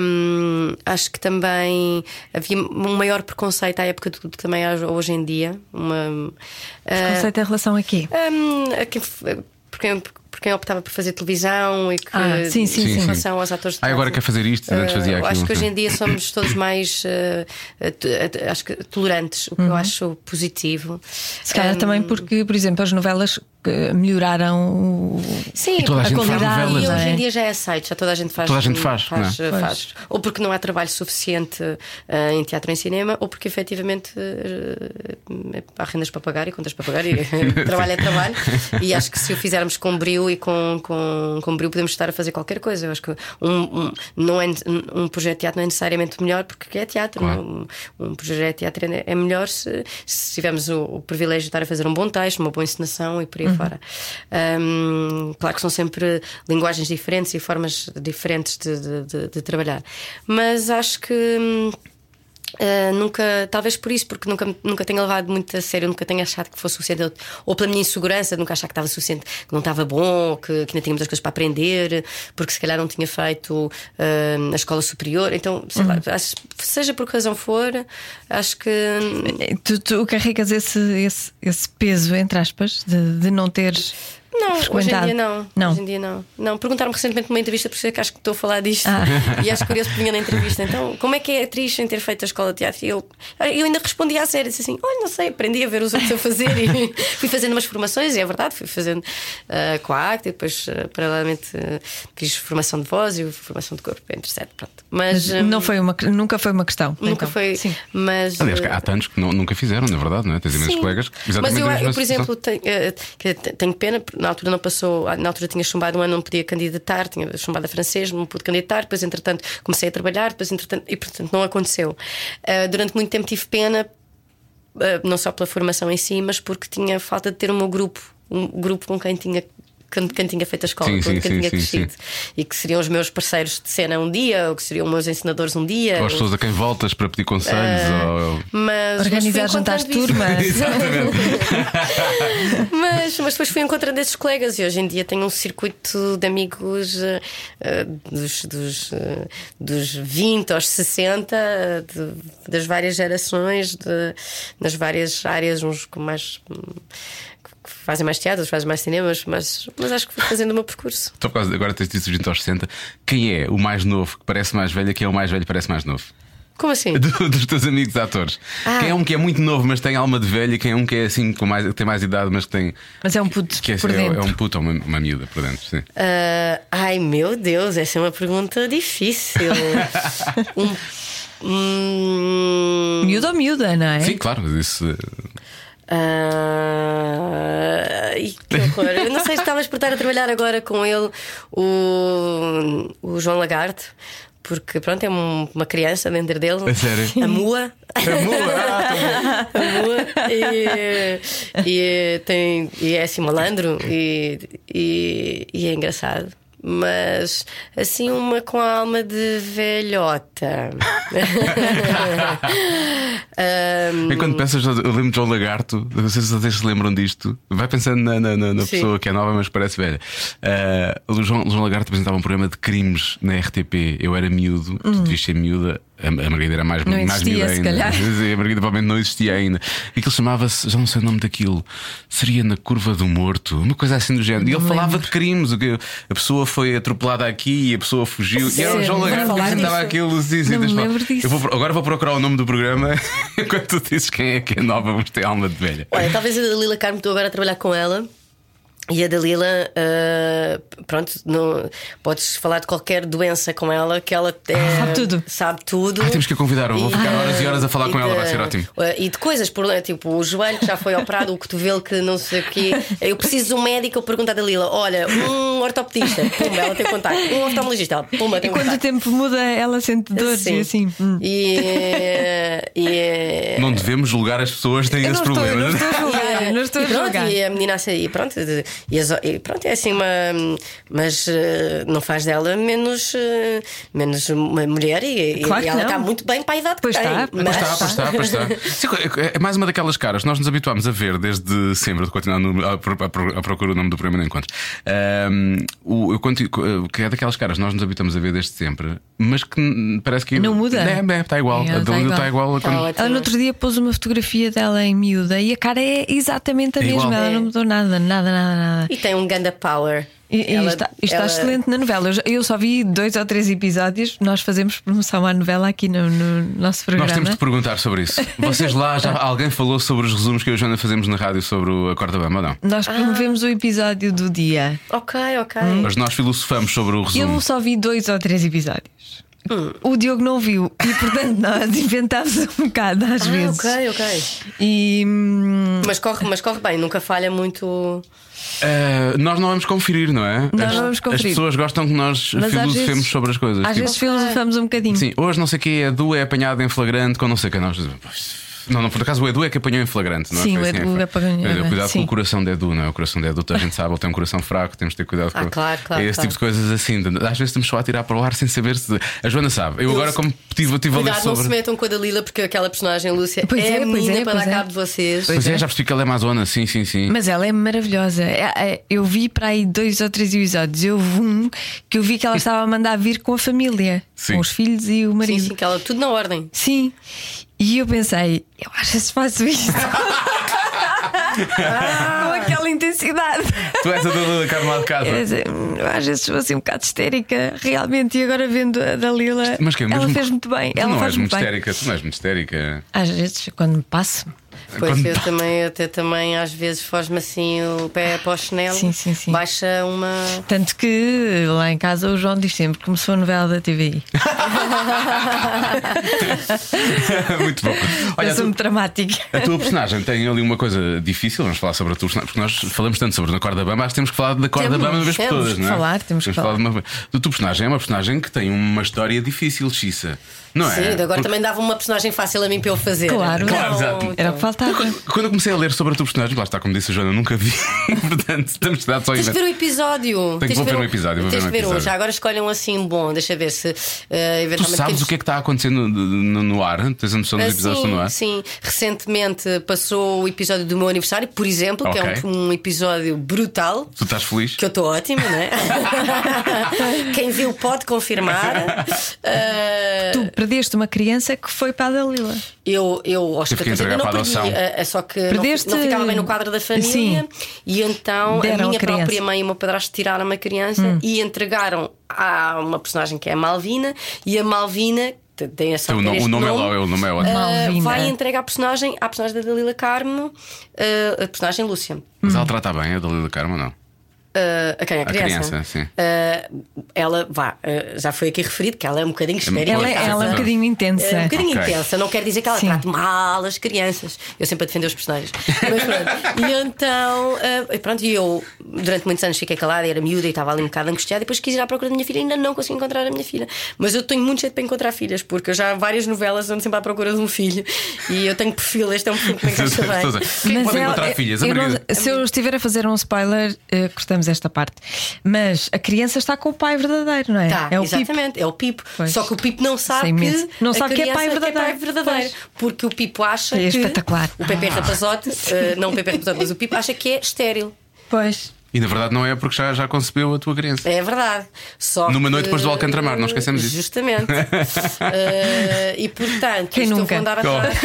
Hum, acho que também havia um maior preconceito à época do que também há hoje em dia. Uma, ah, Conceito em relação a quê? Hum, a quem, por, quem, por quem optava por fazer televisão e que Ah, sim, sim, Sim, sim. em sim. relação aos atores de Ah, agora quer fazer isto, antes fazia Uh, aquilo. Acho que hoje sim. em dia somos todos mais uh, uh, uh, acho que tolerantes, o que eu acho positivo. Uhum. Se calhar Um, também porque, por exemplo, as novelas melhoraram o- Sim, E toda a a gente faz qualidade, novelas. E hoje é? em dia já é aceito, já toda a gente faz. Toda a gente faz, faz, é? faz. Ou porque não há trabalho suficiente uh, em teatro e em cinema, ou porque efetivamente uh, há rendas para pagar e contas para pagar, e trabalho é trabalho. E acho que se o fizermos com brio e com, com, com brio, podemos estar a fazer qualquer coisa. Eu acho que um, um, não é, um projeto de teatro não é necessariamente melhor porque é teatro. Claro. não? Um, um projeto de teatro é é melhor se, se tivermos o, o privilégio de estar a fazer um bom texto, uma boa encenação e por aí fora. Hum, claro que são sempre linguagens diferentes e formas diferentes de, de- de- de trabalhar, mas acho que. Uh, nunca, talvez por isso, porque nunca, nunca tenho levado muito a sério, nunca tenho achado que fosse suficiente, ou- ou pela minha insegurança, nunca achar que estava suficiente, que não estava bom, que, que ainda tinha muitas coisas para aprender, porque se calhar não tinha feito uh, a escola superior. Então, sei lá, acho- seja por que razão for, acho que. Tu, tu carregas esse, esse, esse peso, entre aspas, de, de não teres. Não, hoje em dia não. Não. Hoje em dia não. Não, perguntaram-me recentemente numa entrevista, por isso é que acho que estou a falar disto. Ah. E acho curioso porque vinha na entrevista. Então, como é que é atriz sem ter feito a escola de teatro? E eu, eu ainda respondi à série, disse assim: olha, não sei, aprendi a ver os outros a fazer e fui fazendo umas formações, e é verdade, fui fazendo ah, com a acta e depois, ah, paralelamente, ah, fiz formação de voz e formação de corpo, entre certo. Pronto. Mas, ah, Não foi uma, nunca foi uma questão. nunca então. foi. Sim. Mas, Aliás, há tantos que não- nunca fizeram, na verdade, não é? Tens imensos colegas. Mas eu, eu, por situação. exemplo, tenho, tenho pena, porque na altura não passou, na altura tinha chumbado um ano, não podia candidatar, tinha chumbado a francês, não pude candidatar, depois, entretanto, comecei a trabalhar, depois, entretanto, e portanto não aconteceu. Eh, durante muito tempo tive pena, eh, não só pela formação em si, mas porque tinha falta de ter o meu grupo, um grupo com quem tinha quando, quando tinha feito a escola, Sim, quando sim, tinha sim, crescido. E que seriam os meus parceiros de cena um dia, ou que seriam os meus ensinadores um dia. Ou as pessoas a quem voltas para pedir conselhos. ou... Mas, Organizar mas jantares de encontrando turma. isso. Exatamente. mas, mas depois fui encontrando esses colegas e hoje em dia tenho um circuito de amigos eh, dos, dos, eh, dos 20 aos 60, eh, de- das várias gerações, de- nas várias áreas, uns com mais. Fazem mais teatro, outros fazem mais cinemas, mas, mas acho que fui fazendo o meu percurso. Só por causa, agora tens dito os 20 aos 60. Quem é o mais novo que parece mais velho e quem é o mais velho que parece mais novo? Como assim? Do- dos teus amigos atores. Ah. Quem é um que é muito novo, mas tem alma de velho, e quem é um que é assim, com mais, que tem mais idade, mas que tem. Mas é um puto Que é, por é- dentro. é um puto ou uma, uma miúda por dentro, sim. Ah, ai meu Deus, essa é uma pergunta difícil. um, hum, Miúda ou miúda, não é? Sim, claro, mas isso. Ah, ai, que horror. Eu não sei se estavas por estar a trabalhar agora com ele, o, o João Lagarde, porque pronto, é um- uma criança dentro dele. A sério? A Mua. Ah, A Mua. E, e, tem, e é assim malandro e, e, e é engraçado. Mas assim, uma com a alma de velhota. Ahm, Enquanto pensas, eu lembro de João Lagarto, não sei se vocês se lembram disto. Vai pensando na, na- na- pessoa que é nova, mas parece velha. Ah, o João, João Lagarto apresentava um programa de crimes na RTP. Eu era miúdo, tu devias ser miúda. A, a Margarida era mais, Não mais existia, miúda se ainda. calhar. A Margarida provavelmente não existia ainda. E aquilo chamava-se, já não sei o nome daquilo, seria na curva do morto, uma coisa assim do género. E ele falava de crimes, o que a pessoa foi atropelada aqui e a pessoa fugiu. E era o? João Vou Lagarto que apresentava aquilo. Sim, sim, Não me tens de falar. lembro disso. Eu vou, agora vou procurar o nome do programa enquanto tu dizes quem é que é nova, vamos ter alma de velha. Olha, talvez a Dalila Carmo, estou agora a trabalhar com ela. E a Dalila, ah, pronto, não, podes falar de qualquer doença com ela, que ela é- Sabe tudo. Sabe tudo. Ah, temos que a convidar, eu vou ficar horas e horas a falar e com ela, de- vai ser ótimo. ah, E de coisas, por, tipo o joelho que já foi operado, o cotovelo que não sei o quê. Eu preciso de um médico, eu pergunto à Dalila: olha, um ortopedista, pumba, ela tem contacto. Um oftalmologista, ela, pumba, E tem quando o tempo muda, ela sente dores Sim. e assim. hum. E, e, Não devemos julgar as pessoas que têm Eu esse não estou, eu problema. não estou a julgar, E, não estou a e pronto, julgar. e a menina e pronto, e, e as- e pronto, é assim uma. Mas eh, não faz dela menos, eh, menos uma mulher e, e Claro que ela não. está muito bem para a idade Pois que tem. está, mas, Pois está, pois está, pois está. Sim, é- é mais uma daquelas caras que nós nos habituámos a ver desde sempre, de continuar no- a, pro- a pro- a procurar o nome do programa não encontro. Ahm, o, eu conti- que é daquelas caras que nós nos habituamos a ver desde sempre, mas que parece que Não muda. É, é, está igual. É, a está Dalila igual. está igual. a Está quando- ótimo. Ela no outro dia pôs uma fotografia dela em miúda e a cara é exatamente a É mesma. igual. Ela não mudou nada, nada, nada, nada. E tem um ganda power. E, e Ela- está, está ela- excelente na novela. Eu, só vi dois ou três episódios. Nós fazemos promoção à novela aqui no, no nosso programa. Nós temos de perguntar sobre isso. Vocês lá, já alguém falou sobre os resumos que eu e a Joana fazemos na rádio sobre o- a corda bamba não? Nós promovemos o episódio do dia. Ok, ok. Mas nós filosofamos sobre o resumo. Eu só vi dois ou três episódios. O Diogo não viu e, portanto, nós inventámos um bocado às Ah, vezes. ok, ok. E hum, Mas corre, mas corre bem, nunca falha muito. Uh, nós não vamos conferir, não é? Nós as, não vamos conferir. As pessoas gostam que nós Mas filosofemos vezes- sobre as coisas. às tipo, vezes filosofamos um bocadinho. Sim, hoje não sei o que é Edu é apanhado em flagrante com não sei o que. Nós dizemos, "Pois, Não, não, por acaso o Edu é que apanhou em flagrante, não é? Sim, o assim, Edu foi. apanhou- Olha, Cuidado sim. com o coração de Edu, não é? O coração de Edu, toda a gente sabe, ele tem um coração fraco, temos de ter cuidado Ah, com claro, claro, É esse claro. tipo de coisas assim. Às vezes estamos só a tirar para o ar sem saber se. A Joana sabe. Eu agora, como tive, tive a ler Cuidado, não se sobre. metam com a Dalila, porque aquela personagem Lúcia Pois é, é, pois menina é, para pois dar é. cabo de vocês. Pois é, já percebi que ela é amazona, sim, sim, sim. Mas ela é maravilhosa. É- é- Eu vi para aí dois ou três episódios. Eu vi um que eu vi que ela estava a mandar vir com a família, Sim. com os filhos e o Sim, marido. sim, que ela tudo na ordem. Sim. E eu pensei, eu às vezes faço isto. com aquela intensidade. Tu és a Dalila Carmo de casa. Dizer, eu às vezes sou assim um bocado histérica, realmente. E agora vendo a Dalila, Mas que é ela fez muito bem. Tu ela não faz és muito bem. histérica, tu não és muito histérica. Às vezes, quando me passo. Pois Quando- eu também, eu até também às vezes foge-me assim o pé para o chinelo, Sim, sim, sim. baixa uma. Tanto que lá em casa o João diz sempre que começou a novela da TVI. muito bom. Olha, eu sou muito dramática. A tua personagem tem ali uma coisa difícil, vamos falar sobre a tua personagem, porque nós falamos tanto sobre a corda bamba, acho que temos que falar da corda Temos, bamba uma vez por temos todas, não é? falar, temos que falar. de uma... Do teu personagem é uma personagem que tem uma história difícil, Xissa. Não é? Sim, agora Porque- também dava uma personagem fácil a mim para eu fazer. Claro. Claro, Não, exato. Era o que faltava. Quando eu comecei a ler sobre a tua personagem, lá está, como disse a Joana, nunca vi. Portanto, estamos dados só Tens de ver o episódio. Tenho- Tens vou de ver um episódio, vou Tens ver um de ver um. episódio. Já agora escolham assim bom. Deixa ver se eh, Tu eventualmente. sabes o que é que está a acontecer no, no, no ar? Tens a noção dos Ah, episódios que estão no ar? Sim, sim. Recentemente passou o episódio do meu aniversário, por exemplo, que Ok. é um, um episódio brutal. Tu estás feliz? Que eu estou ótima, não é? Quem viu pode confirmar. Ah, Tu perdeste uma criança que foi para a Dalila. Eu, eu aos Teve que 14 entregar não a perdi, adoção. é- é só que não, Perdeste- não ficava bem no quadro da família Sim. e então Deram a a minha criança. própria mãe e o meu padrasto tiraram uma criança Hum. e entregaram a uma personagem que é a Malvina e a Malvina te- tem essa O, no- o nome é lá, o nome é ótimo. ah, Malvina. vai entregar a personagem à personagem da Dalila Carmo, ah, a personagem Lúcia. Mas ela trata bem a Dalila Carmo ou não? Ah, a quem? A A criança? Ah, ela, vá, ah, já foi aqui referido que ela é um bocadinho espera Ela, Pois, ela é um bocadinho intensa. é um bocadinho Ok. intensa, não quer dizer que ela Sim. trate mal as crianças. Eu sempre a defender os personagens. Mas pronto. E então, pronto, e eu durante muitos anos fiquei calada, era miúda e estava ali um bocado angustiada. E depois quis ir à procura da minha filha e ainda não consegui encontrar a minha filha. Mas eu tenho muito jeito para encontrar filhas, porque eu já várias novelas ando sempre à procura de um filho e eu tenho perfil. Este é um perfil que me encaixa bem. Quem é que pode ela- encontrar filhas? Eu não- se eu estiver a fazer um spoiler, eh, esta parte. Mas a criança está com o pai verdadeiro, não é? Tá, é o Pipo. exatamente, é o Pipo. Pois. Só que o Pipo não sabe Sei imenso. que Não sabe que é pai verdadeiro. verdadeiro. Pois. Porque o Pipo acha É que espetacular. o Pepe Rapazote, eh, não o Pepe Rapazote, mas o Pipo acha que é estéril. Pois. E na verdade não é porque já, já concebeu a tua criança. É verdade. Só Numa que- noite depois do Alcantramar, não esquecemos disso. Justamente. Eh, e portanto, Quem nunca? vou andar Oh. atrás.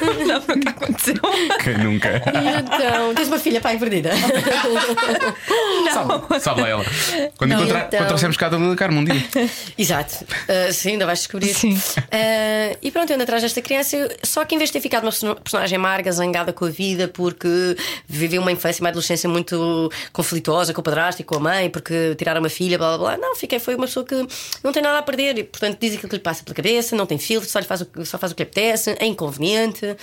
Não, nunca aconteceu. Quem nunca? E então, tens uma filha pai perdida. Sabe, sabe lá ela. Quando, Não. encontrar, Então- trouxemos cá a Dalila Carmo um dia. Exato. Uh, sim, ainda vais descobrir. Sim. Uh, e pronto, eu ando atrás desta criança. Só que em vez de ter ficado uma perso- personagem amarga, zangada com a vida, porque viveu uma infância e uma adolescência muito conflituosa com o padrasto e com a mãe, porque tiraram uma filha, blá blá blá. Não, fiquei, foi uma pessoa que não tem nada a perder e, portanto, diz aquilo que lhe passa pela cabeça, não tem filtro, só, lhe faz, o, só faz o que lhe apetece, é inconveniente.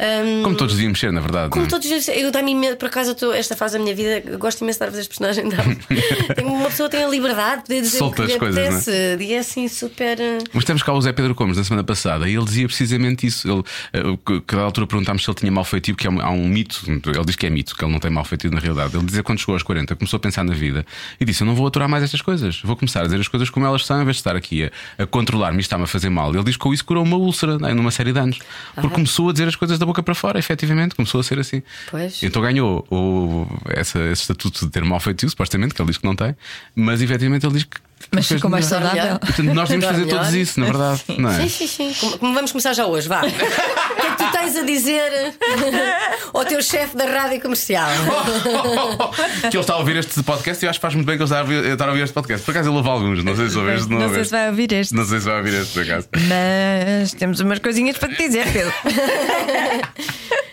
Um, Como todos devíamos ser, na verdade. como é? todos os dias, eu dá-me imenso, por acaso, tô- esta fase da minha vida, gosto imenso de estar a fazer este personagem. Tenho- uma pessoa tem a liberdade de poder dizer Solta o que as coisas, é? E é assim super. uh, Mas temos cá o Zé Pedro Gomes na semana passada e ele dizia precisamente isso. Ele, eh, que- que a altura perguntámos se ele tinha mal feitio, porque há um, há um mito, ele diz que é mito, que ele não tem mal feitio na realidade. Ele dizia que quando chegou aos 40, começou a pensar na vida e disse: Eu não vou aturar mais estas coisas, vou começar a dizer as coisas como elas são, em vez de estar aqui a, a controlar-me e está-me a fazer mal. Ele diz que com isso curou uma úlcera né, numa série de anos, porque começou a dizer as coisas da boca para fora, efetivamente, começou a ser assim. Pois. Então ganhou o, essa, esse estatuto de ter mal feitio, supostamente, que ele diz que não tem, mas efetivamente ele diz que. Mas ficou mais saudável. Portanto, nós devemos fazer Melhor. todos isso, na verdade. Não é? Sim, sim, sim. Como- como vamos começar já hoje, vá. o que é que tu tens a dizer ao teu chefe da rádio comercial? que ele está a ouvir este podcast e eu acho que faz muito bem que ele está a ouvir, está a ouvir este podcast. Por acaso ele ouve alguns, não sei se ouviste, não, Não sei se vai ouvir este. Não sei se vai ouvir este por acaso. Mas temos umas coisinhas para te dizer, Pedro.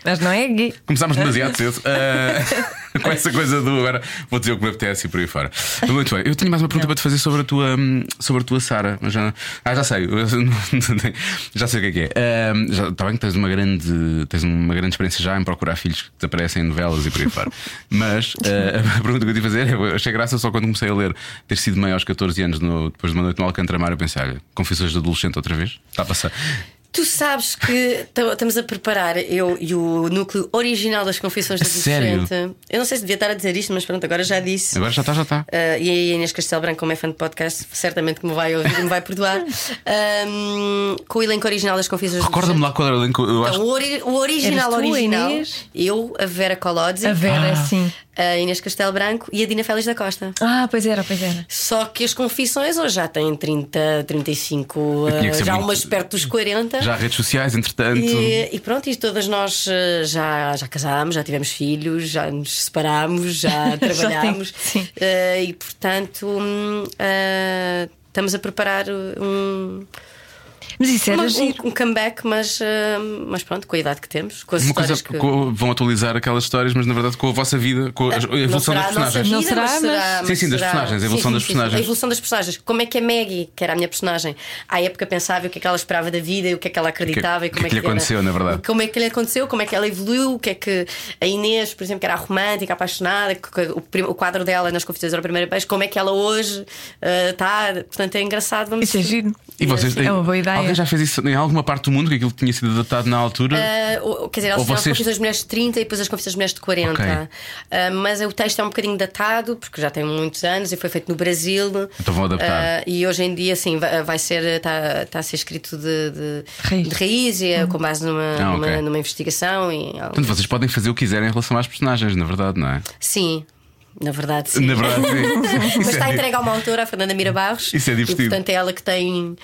Mas não é gay. Começámos demasiado cedo ah, com essa coisa do agora vou dizer o que me apetece e por aí fora. Muito bem, eu tenho mais uma pergunta para te fazer sobre a tua, hum, sobre a tua Sara. Já, ah, já sei, já sei o que é que é. Ah, já, está bem que tens uma grande, tens uma grande experiência já em procurar filhos que te aparecem em novelas e por aí fora. Mas ah, a pergunta que eu te fazer é: eu achei graça só quando comecei a ler ter sido mãe aos 14 anos, no- depois de uma noite no Alcantramar, eu pensei, olha, confissões de adolescente outra vez? Está a passar. Tu sabes que tam- estamos a preparar eu e o núcleo original das Confissões da sério? Eu não sei se devia estar a dizer isto, mas pronto, agora já disse. Agora já está, já está. Uh, e aí a Inês Castelo Branco, como é fã de podcast, certamente que me vai ouvir e me vai perdoar. Um, com o elenco original das Confissões da Recorda-me lá qual era o elenco. Eu acho Então, o, ori- o original, tu, original. Inês? Eu, a Vera Colodzi, A Vera, Ah. sim. A Inês Castelo Branco e a Dina Félix da Costa. Ah, pois era, pois era. Só que as confissões hoje já têm 30, 35, Eu tinha que uh, ser já muito- umas perto dos 40. Já redes sociais, entretanto. E, e pronto, e todas nós eh, já, já casámos, já tivemos filhos, já nos separámos, já trabalhámos. sim. Eh, e portanto eh, estamos a preparar um, Mas isso era giro. um, um comeback, mas, eh, mas pronto, com a idade que temos, com as Uma coisa que. co- vão atualizar aquelas histórias, mas na verdade com a vossa vida, com a, a Não evolução será das a personagens. Não vida, será, mas mas- será- Sim, mas sim, das será- personagens, a evolução sim, das sim, sim, personagens. A evolução das personagens. Como é que a Maggie, que era a minha personagem, à época pensava e o que é que ela esperava da vida, e o que é que ela acreditava, O e que- como que é lhe era- aconteceu, na verdade? Como é que lhe aconteceu, como é que ela evoluiu, o que é que a Inês, por exemplo, que era a romântica, apaixonada, que- que o, prim- o quadro dela nas confissões era o primeiro beijo, como é que ela hoje está. portanto, é engraçado. Vamos Isso é giro. E vocês É uma boa ideia. Alguém já fez isso em alguma parte do mundo que aquilo tinha sido adaptado na altura? Uh, quer dizer, elas fizeram vocês- as confissões das mulheres de 30 e depois as confissões das mulheres de 40. Ok. Uh, mas o texto é um bocadinho datado, porque já tem muitos anos e foi feito no Brasil. Então vão adaptar. Uh, e hoje em dia, sim, vai, ser, está tá a ser escrito de, de, Raiz. de raiz e é com base numa, Ah, ok. numa, numa investigação. E, Portanto, vocês podem fazer o que quiserem em relação às personagens, na verdade, não é? sim, na verdade, sim. Na verdade, sim. Mas está é- entregue a uma autora, a Fernanda Mira Barros. Isso é divertido. E, portanto, é ela que tem,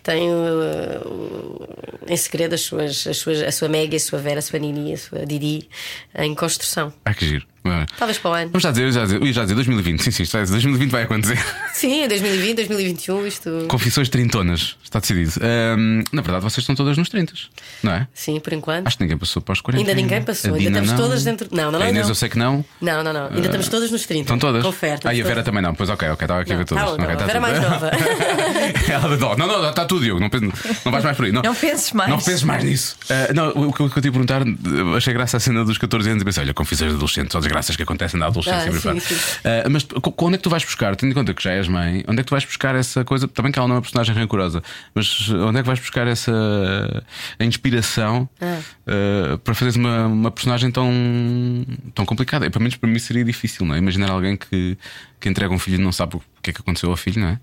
que tem uh, em segredo as suas, as suas, a sua Meg, a sua Vera, a sua Nini, a sua Didi em construção. Ah, que giro. Ah. Talvez para o ano. Vamos já dizer, já dizer, eu ia já dizer 2020. Sim, sim, isto vai- 2020 vai acontecer. Sim, em 2020, 2021, isto. Confissões trintonas, está decidido. Ahm, na verdade, vocês estão todas nos 30, não é? Sim, por enquanto. Acho que ninguém passou para os 40. Ainda ninguém passou, ainda Dina estamos não. todas dentro. Não, não, não. A Inês não. eu sei que não. Não, não, não. Ainda estamos todas nos 30. Estão todas? Confere. Ah, e a Vera todas. também não. Pois ok, ok, estava aqui a ver Não, todas. tá bom, Ok, tá A Vera tudo. mais nova. Ela adora. Não, não, está tudo, Diogo. Não, não vais mais por aí. Não, Não penses mais. Não penses mais nisso. Ah, não, o que eu te ia perguntar, achei graça a cena dos 14 anos e pensei, olha, confissões de adolescentes, só desgraças que acontecem na adolescência. Ah, aí sim, sim. Ah, mas onde é que tu vais buscar, tendo em conta que já és mãe, onde é que tu vais buscar essa coisa? Também que ela não é uma personagem rancorosa, mas onde é que vais buscar essa inspiração Ah. ah, para fazeres uma, uma personagem tão, tão complicada? E, pelo menos para mim seria difícil, não é? Imaginar alguém que, que entrega um filho e não sabe o que é que aconteceu ao filho, não é?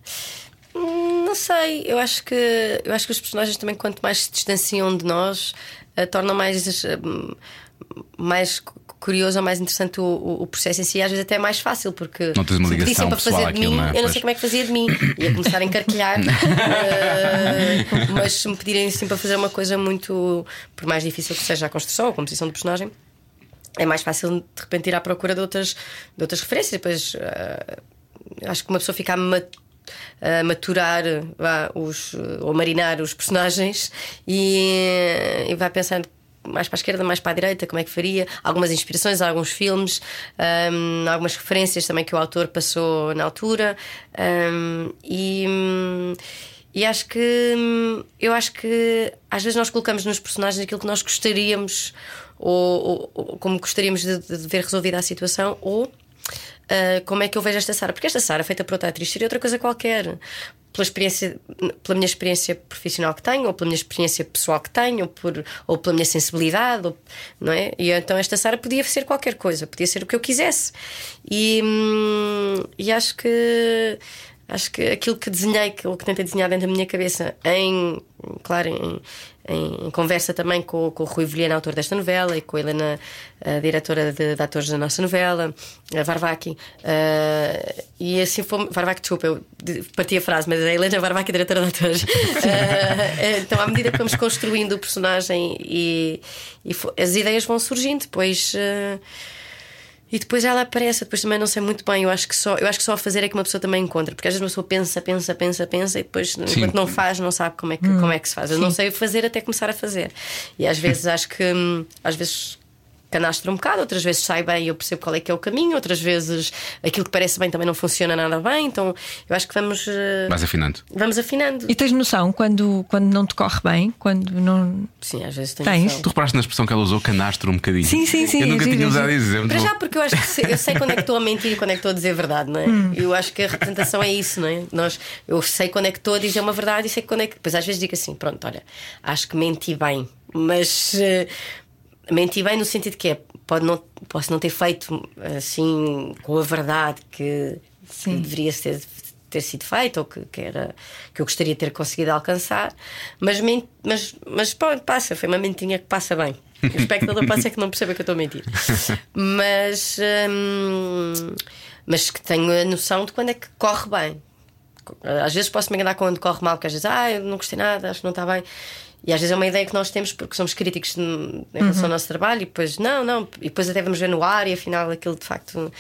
Hum, Não sei, eu acho que eu acho que os personagens também quanto mais se distanciam de nós, eh, tornam mais eh, mais curioso ou mais interessante o, o- o processo em si, às vezes até é mais fácil, porque Não tens uma ligação para fazer de mim, não é? eu não Pois. sei como é que fazia de mim. Ia começar a encarquilhar. eh, mas se me pedirem assim para fazer uma coisa muito, por mais difícil que seja a construção ou a composição do personagem, é mais fácil de repente ir à procura de outras, de outras referências. Depois eh, acho que uma pessoa fica a, a maturar vá, os, ou marinar os personagens e, e vai pensando. Mais para a esquerda, mais para a direita, como é que faria? Algumas inspirações, alguns filmes, hum, algumas referências também que o autor passou na altura. hum, e, e acho que eu acho que às vezes nós colocamos nos personagens aquilo que nós gostaríamos ou, ou- ou como gostaríamos de, de ver resolvida a situação ou uh, como é que eu vejo esta Sara? Porque esta Sara, feita por outra atriz, seria outra coisa qualquer. Pela, experiência, pela minha experiência profissional que tenho, ou pela minha experiência pessoal que tenho, ou, por, ou pela minha sensibilidade, ou- não é? E então esta Sara podia ser qualquer coisa, podia ser o que eu quisesse. E, hum, e acho que acho que aquilo que desenhei, aquilo que tentei desenhar dentro da minha cabeça, em claro, em, em, em conversa também com, com o Rui Vilhena, autor desta novela, e com a Helena, a diretora de, de atores da nossa novela, a Varvaki. eh, e assim fomos. Varvaki, desculpa, eu parti a frase, mas a Helena Varvaki, diretora de atores. Eh, então, à medida que vamos construindo o personagem e, e as ideias vão surgindo, depois. eh, e depois ela aparece, depois também não sei muito bem. Eu acho que só, eu acho que só a fazer é que uma pessoa também encontra, porque às vezes uma pessoa pensa, pensa, pensa, pensa e depois, enquanto não faz, não sabe como é que, como é que se faz. Eu não sei fazer até começar a fazer. E às vezes acho que hum, às vezes canastra um bocado, outras vezes sai bem e eu percebo qual é que é o caminho, outras vezes aquilo que parece bem também não funciona nada bem. Então eu acho que vamos, eh, Vais afinando. vamos afinando. E tens noção quando, quando não te corre bem? Quando não. Sim, às vezes tenho Tens? noção. Tu reparaste na expressão que ela usou, canastro um bocadinho. Sim, sim, sim, Eu nunca é tinha usado isso. é Para bom. já, porque eu acho que sei, eu sei quando é que estou a mentir e quando é que estou a dizer a verdade, não é? Eu acho que a representação é isso, não é? Nós, eu sei quando é que estou a dizer uma verdade e sei quando é que. Depois às vezes digo assim: pronto, olha, acho que menti bem, mas eh, menti bem no sentido que é, pode não, posso não ter feito assim com a verdade que, que deveria ser. Ter sido feito ou que, que, era, que eu gostaria de ter conseguido alcançar, mas, men- mas, mas pronto, passa, foi uma mentinha que passa bem. O espectador passa é que não percebe que eu estou a mentir. Mas, hum, mas que tenho a noção de quando é que corre bem. Às vezes posso me enganar quando corre mal, porque às vezes, ah, eu não gostei nada, acho que não está bem. E às vezes é uma ideia que nós temos porque somos críticos em relação ao nosso trabalho, e depois, não, não, e depois até vamos ver no ar e afinal aquilo de facto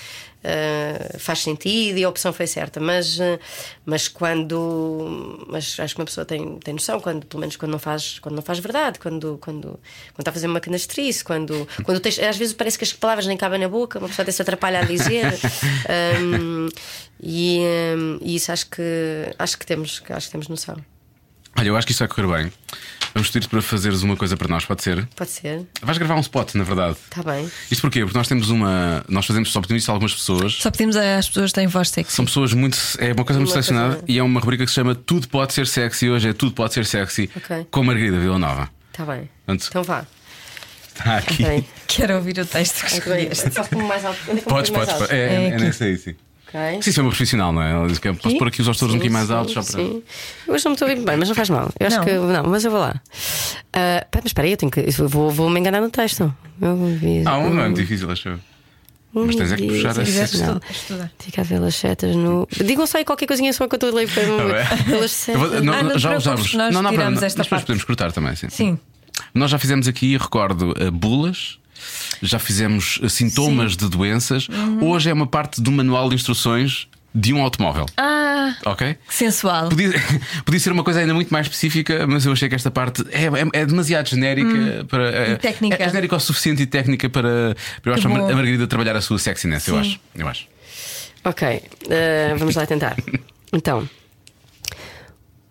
eh, faz sentido e a opção foi certa. Mas, eh, mas quando. Mas acho que uma pessoa tem, tem noção, quando, pelo menos quando não faz, quando não faz verdade, quando, quando, quando está a fazer uma canastrice, quando, quando às vezes parece que as palavras nem cabem na boca, uma pessoa até se atrapalha a dizer. Um, e, um, e isso acho que acho que temos, acho que temos noção. Olha, eu acho que isto vai correr bem. Vamos pedir-te para fazeres uma coisa para nós, pode ser? Pode ser. Vais gravar um spot, na verdade. Está bem. Isto porquê? Porque nós temos uma. Nós fazemos só pedimos isto a algumas pessoas. Só pedimos às pessoas que têm voz sexy. São pessoas muito. É uma coisa muito Uma selecionada coisa- e é uma rubrica que se chama Tudo Pode Ser Sexy. Hoje é Tudo Pode Ser Sexy Ok. com Margarida Villanova. Está bem. Portanto, Então vá. está aqui. Quero ouvir o texto que escolheste. Só como mais alto. Onde é que eu Podes, ponho mais podes. alto? É, é, É é aqui. nesse aí, sim. Ok. Sim, isso é uma profissional, não é? Ela diz que posso Sim. pôr aqui os autores um bocadinho mais altos só para. Sim. Eu hoje não me estou a ouvir bem, mas não faz mal. Eu acho Não. que. Não, mas eu vou lá. Pá, mas espera aí, eu tenho que. eu vou, vou me enganar no texto. Eu vi- Ah, um não é muito difícil, acho eu. Mas tens é que puxar Se a quiseres, secção. não. Estudar. Fica a ver as setas no. Digam só aí qualquer coisinha só que eu estou a ler para Tá pelas vou- setas. não, Ah, não já usámos. nós não, não, tiramos esta mas depois parte. podemos cortar também, sim. Sim. Nós já fizemos aqui, recordo, uh, bulas, já fizemos uh, sintomas de doenças. Uhum. Hoje é uma parte do manual de instruções de um automóvel. Ah, Ok? sensual. Podia, podia ser uma coisa ainda muito mais específica, mas eu achei que esta parte é, é- é demasiado genérica para. É, Hum. técnica. É, genérica o suficiente e técnica para, para eu acho, a bom. Mar- a Margarida trabalhar a sua sexiness, eu Sim. acho. Eu acho. Ok, eh, vamos lá tentar. Então,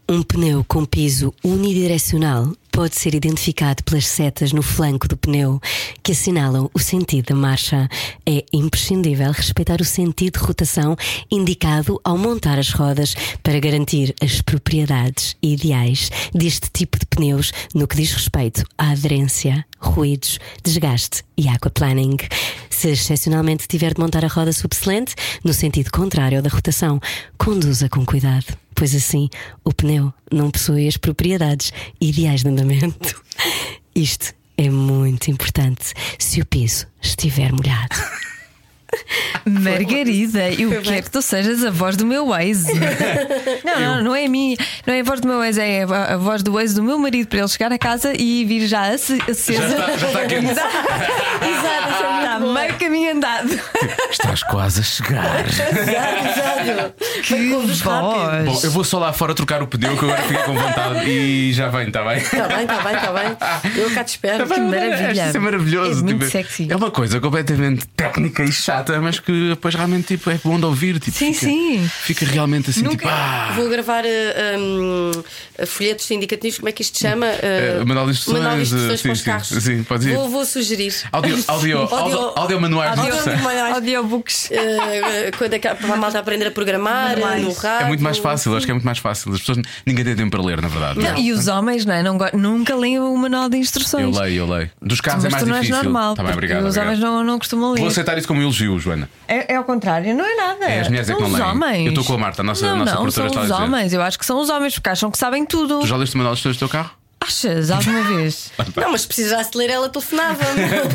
um pneu com piso unidirecional pode ser identificado pelas setas no flanco do pneu que assinalam o sentido da marcha. É imprescindível respeitar o sentido de rotação indicado ao montar as rodas para garantir as propriedades ideais deste tipo de pneus no que diz respeito à aderência, ruídos, desgaste e aquaplaning. Se excepcionalmente tiver de montar a roda subselente no sentido contrário da rotação, conduza com cuidado, pois assim o pneu não possui as propriedades ideais de andamento. Isto é muito importante se o piso estiver molhado. Margarida, eu quero que tu sejas a voz do meu ex. não, não, não é a minha, não é a voz do meu ex, é a voz do ex do meu marido para ele chegar a casa e vir já ace- acesa. Já está- já está quente. Exato, Exato, está meio caminho andado. Estás quase a chegar. Que voz. Bom, eu vou só lá fora trocar o pneu que eu agora fiquei com vontade e já vem, está bem? Está bem, está bem, está bem. Eu cá te espero. Que maravilha. Isso é maravilhoso. É muito tipo, sexy. É uma coisa completamente técnica e chata, mas que depois realmente tipo, é bom de ouvir. Tipo, Sim, fica, sim. Fica realmente assim, Nunca- tipo, ah, Vou gravar eh, um, folhetos indicativos, como é que isto se chama? Eh, Eh, manual de instruções, manual de instruções eh, para os sim, carros. sim, sim, pode ir. Vou, vou sugerir. Audio, audio, audio, audio manuais audio- manuais. Audiobooks. Eh, quando é que para a malta aprender a programar, no rádio. É muito mais fácil, acho que é muito mais fácil. As pessoas ninguém tem tempo para ler, na verdade. Não, e os homens, não é? Não nunca leem o manual de Eu instruções. leio, eu leio. Dos carros Mas é mais tu não difícil. normal. Tá obrigado. os obrigado. homens não, não costumam ler. Vou aceitar isso como um elogio, Joana. É, é ao contrário, não é nada. É, as mulheres é que são não os leem. homens. Eu estou com a Marta, a nossa- a não, nossa não, produtora são está a os dizer. homens. Eu acho que são os homens porque acham que sabem tudo. Tu já leste o manual de instruções do teu carro? Achas alguma vez? Não, mas se precisasse ler, ela telefonava.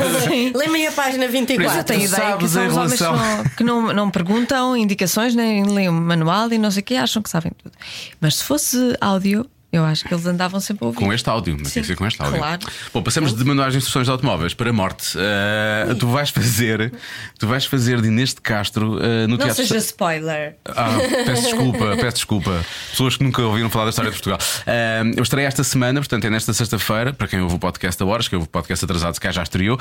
Lê-me aí a página Mas eu 24. tenho ideia que são os homens que não, que não, não perguntam indicações, nem leem o manual e não sei o que, acham que sabem tudo. Mas se fosse áudio, eu acho que eles andavam sempre a ouvir. Com este áudio, mas Sim, tem que ser com este áudio. claro. Bom, passamos de manuais de instruções de automóveis para morte. Uh, tu vais fazer, tu vais fazer de Inês de Castro uh, no Não teatro. seja spoiler. Ah, peço desculpa, peço desculpa. Pessoas que nunca ouviram falar da história de Portugal. Ah, eu estarei esta semana, portanto, é nesta sexta-feira, para quem ouve o podcast a horas, que ouve o podcast atrasado, se calhar já estreou,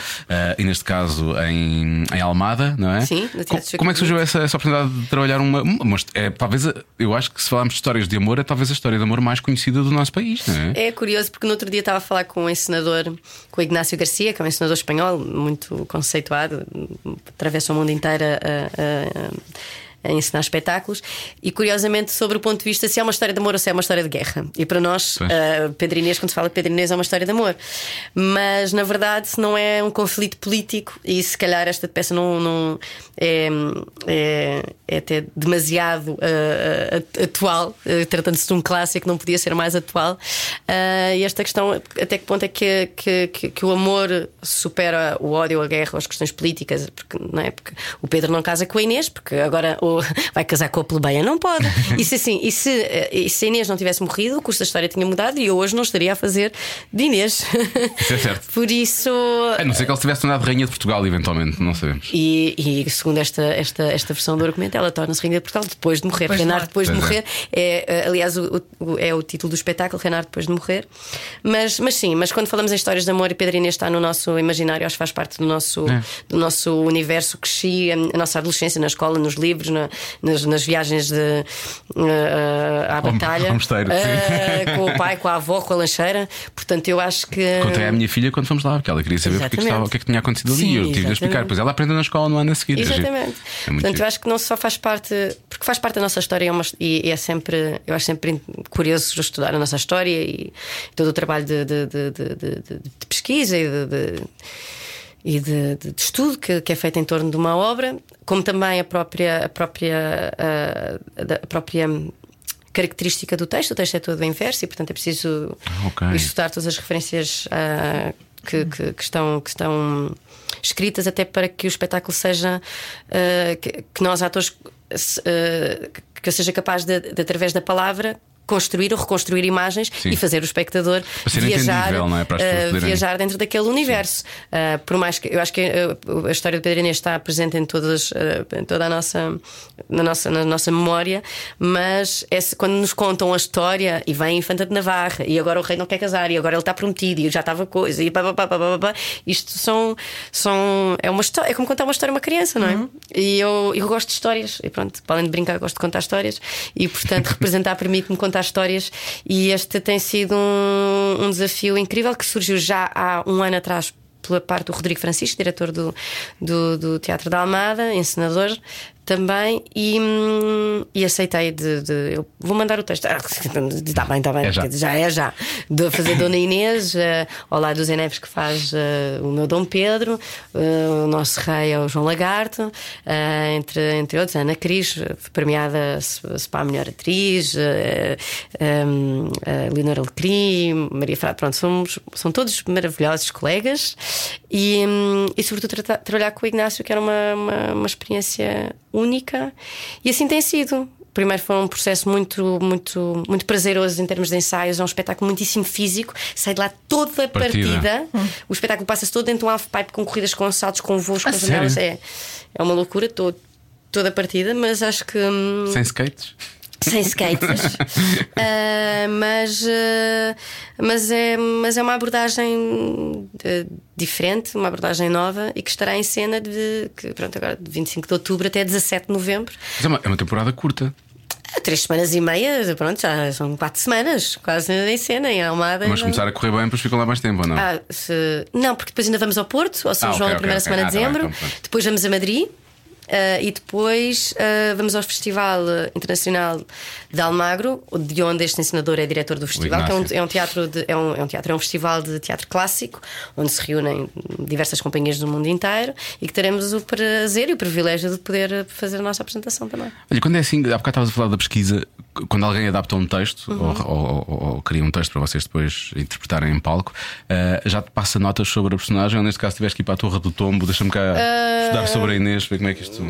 e neste caso em, em Almada, não é? Sim, no Teatro Co- Como é que surgiu essa, essa oportunidade de trabalhar uma. uma é, talvez, a- eu acho que se falarmos de histórias de amor, é talvez a história de amor mais conhecida do nosso país, não é? É curioso porque no outro dia estava a falar com um encenador, com o Ignácio Garcia, que é um encenador espanhol muito conceituado, atravessa o mundo inteiro a, a- a ensinar espetáculos, e curiosamente sobre o ponto de vista se é uma história de amor ou se é uma história de guerra. E para nós, uh, Pedro Inês, quando se fala de Pedro Inês, é uma história de amor. Mas na verdade, se não é um conflito político, e se calhar esta peça não, não é, é, é até demasiado uh, atual, uh, tratando-se de um clássico, não podia ser mais atual. Uh, e esta questão, até que ponto é que, que, que, que o amor supera o ódio, a guerra, as questões políticas? Porque, não é? porque o Pedro não casa com a Inês, porque agora vai casar com a plebeia, não pode. E se assim, e se, eh, e se a Inês não tivesse morrido, o curso da história tinha mudado e eu hoje não estaria a fazer de Inês. Isso é certo. Por isso. A não ser que ele tivesse tornado rainha de Portugal, eventualmente, não sabemos. E, e segundo esta, esta, esta versão do argumento, ela torna-se Rainha de Portugal depois de morrer. Depois morrer. depois de Pois é. morrer. É, eh, aliás, o, o- é o título do espetáculo, Reinar depois de morrer. Mas, mas sim, mas quando falamos em histórias de amor e Pedro Inês está no nosso imaginário, acho que faz parte do nosso, É. do nosso universo. Cresci a, a nossa adolescência na escola, nos livros, na, na- nas, nas viagens de, eh, à batalha. Eh, com o pai, com a avó, com a lancheira. Portanto, eu acho que. Contei à minha filha quando fomos lá, porque ela queria saber porque é que estava, o que é que tinha acontecido ali. Sim, e eu tive de explicar. Depois ela aprendeu na escola no ano a seguir. É. Exatamente. É Portanto, eu acho que não só faz parte, porque faz parte da nossa história é uma- e, é sempre, eu acho sempre curioso estudar a nossa história e todo o trabalho de- de- de- de pesquisa e de. E de, de- de estudo que, que é feito em torno de uma obra, como também a própria, a própria, ah, da- a própria característica do texto. O texto é todo em verso e, portanto, é preciso Ah, ok. estudar todas as referências ah, que, que- que estão, que estão escritas, até para que o espetáculo seja ah, que, que nós, atores, ah, que eu seja capaz de, de, através da palavra. Construir ou reconstruir imagens Sim. e fazer o espectador viajar, é? Poderem- viajar dentro daquele universo. Ah, por mais que eu acho que ah, a história do Pedro Inês está presente em todas, em toda a nossa na nossa, na nossa memória, mas esse- quando nos contam a história e vem a Infanta de Navarra e agora o rei não quer casar e agora ele está prometido e já estava coisa e pá, pá, pá, pá, pá, pá, isto são, são é uma história, é como contar uma história a uma criança, não é? E eu, eu gosto de histórias e pronto, para além de brincar, gosto de contar histórias e portanto representar permite-me contar histórias e este tem sido um, um desafio incrível que surgiu já há um ano atrás pela parte do Rodrigo Francisco, diretor do, do, do Teatro da Almada, encenador também, e, hum, e aceitei de, de- Eu vou mandar o texto. Está bem, está bem, É já. já é já. De fazer Dona Inês, eh, ao lado do Zé Neves, que faz eh, o meu Dom Pedro, eh, o nosso rei é o João Lagarto, eh, entre, entre outros, Ana Cris, premiada se, para a melhor atriz, eh, um, a Leonor Alecrim, Maria Frado, pronto, somos, são todos maravilhosos colegas e, hum, e sobretudo, trata- trabalhar com o Ignácio, que era uma, uma, uma experiência única, e assim tem sido. Primeiro foi um processo muito, muito, muito prazeroso em termos de ensaios. É um espetáculo muitíssimo físico. Sai de lá toda a Partida. partida. O espetáculo passa-se todo dentro de um half-pipe com corridas com saltos, com voos, com janelas. É, é uma loucura todo, toda a partida, mas acho que. hum, Sem skates? Sem skates. Ah, mas, ah, mas, é, mas é uma abordagem ah, diferente, uma abordagem nova e que estará em cena de, que, pronto, agora, de 25 de outubro até 17 de novembro. Mas é uma, é uma temporada curta. Três semanas e meia, pronto, já são quatro semanas, quase em cena, em Almada. Mas começar a correr bem, depois ficam lá mais tempo, ou não? Ah, se- Não, porque depois ainda vamos ao Porto, ao São Ah, João, ok, na primeira ok, semana ok. de Ah, tá bem, dezembro. então depois vamos a Madrid. Ah, e depois ah, vamos ao Festival Internacional de Almagro, de onde este ensinador é diretor do festival, que é um, é um teatro de, é, um, é um teatro, é um festival de teatro clássico, onde se reúnem diversas companhias do mundo inteiro e que teremos o prazer e o privilégio de poder fazer a nossa apresentação também. Olha, quando é assim, há bocado estavas a falar da pesquisa, quando alguém adapta um texto Uhum. ou, ou- ou- ou cria um texto para vocês depois interpretarem em palco, eh, já te passa notas sobre a personagem, ou neste caso tiveste que ir para a Torre do Tombo, deixa-me cá Ah. estudar sobre a Inês, ver como é que isto.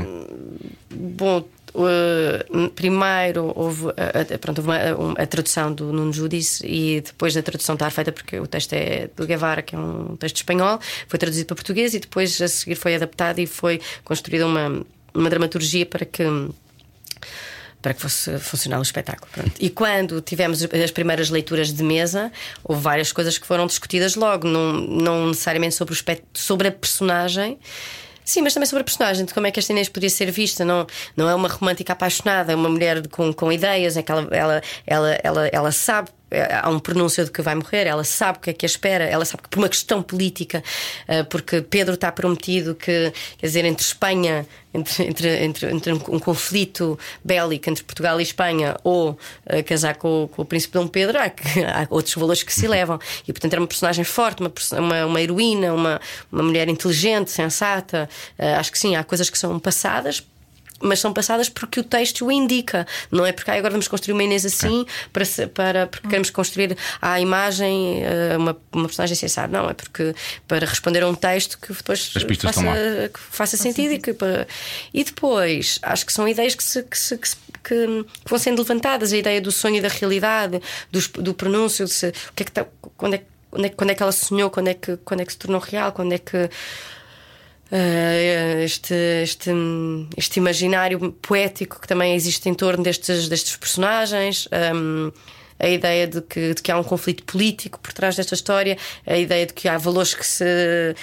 Bom, uh, primeiro houve, a, a- pronto, houve uma- a, a tradução do Nuno Judice e depois da tradução estar feita, porque o texto é do Guevara, que é um texto espanhol, foi traduzido para português e depois a seguir foi adaptado e foi construída uma, uma dramaturgia para que para que fosse funcionar o espetáculo. Pronto. E quando tivemos as primeiras leituras de mesa, houve várias coisas que foram discutidas logo, não, não necessariamente sobre, o espet- sobre a personagem. Sim, mas também sobre a personagem, de como é que esta Inês poderia ser vista. Não, não é uma romântica apaixonada, é uma mulher com, com ideias, é que ela, ela, ela, ela, ela sabe. É, Há um pronúncio de que vai morrer, ela sabe o que é que a espera, ela sabe que por uma questão política, eh, porque Pedro está prometido que, quer dizer, entre Espanha, entre, entre, entre, entre um, conflito bélico entre Portugal e Espanha, ou eh, casar com, o- com o Príncipe Dom Pedro, há, que- há outros valores que se levam. E portanto era uma personagem forte, uma, uma, uma heroína, uma, uma mulher inteligente, sensata. Eh, acho que sim, há coisas que são passadas mas são passadas porque o texto o indica, não é porque ah, agora vamos construir uma Inês assim para, para porque queremos construir à imagem eh, uma, uma personagem sensata, não, é porque para responder a um texto que depois faça, que faça sentido e que para- e depois acho que são ideias que, se, que, se- que se- que- que vão sendo levantadas. A ideia do sonho e da realidade, dos- do pronúncio, de se- o que é que tá- quando, é, quando, é, quando é que ela sonhou, quando é que, quando é que se tornou real, quando é que este, este, este imaginário poético que também existe em torno destes, destes personagens. um, a ideia de que, de que há um conflito político por trás desta história, a ideia de que há valores que se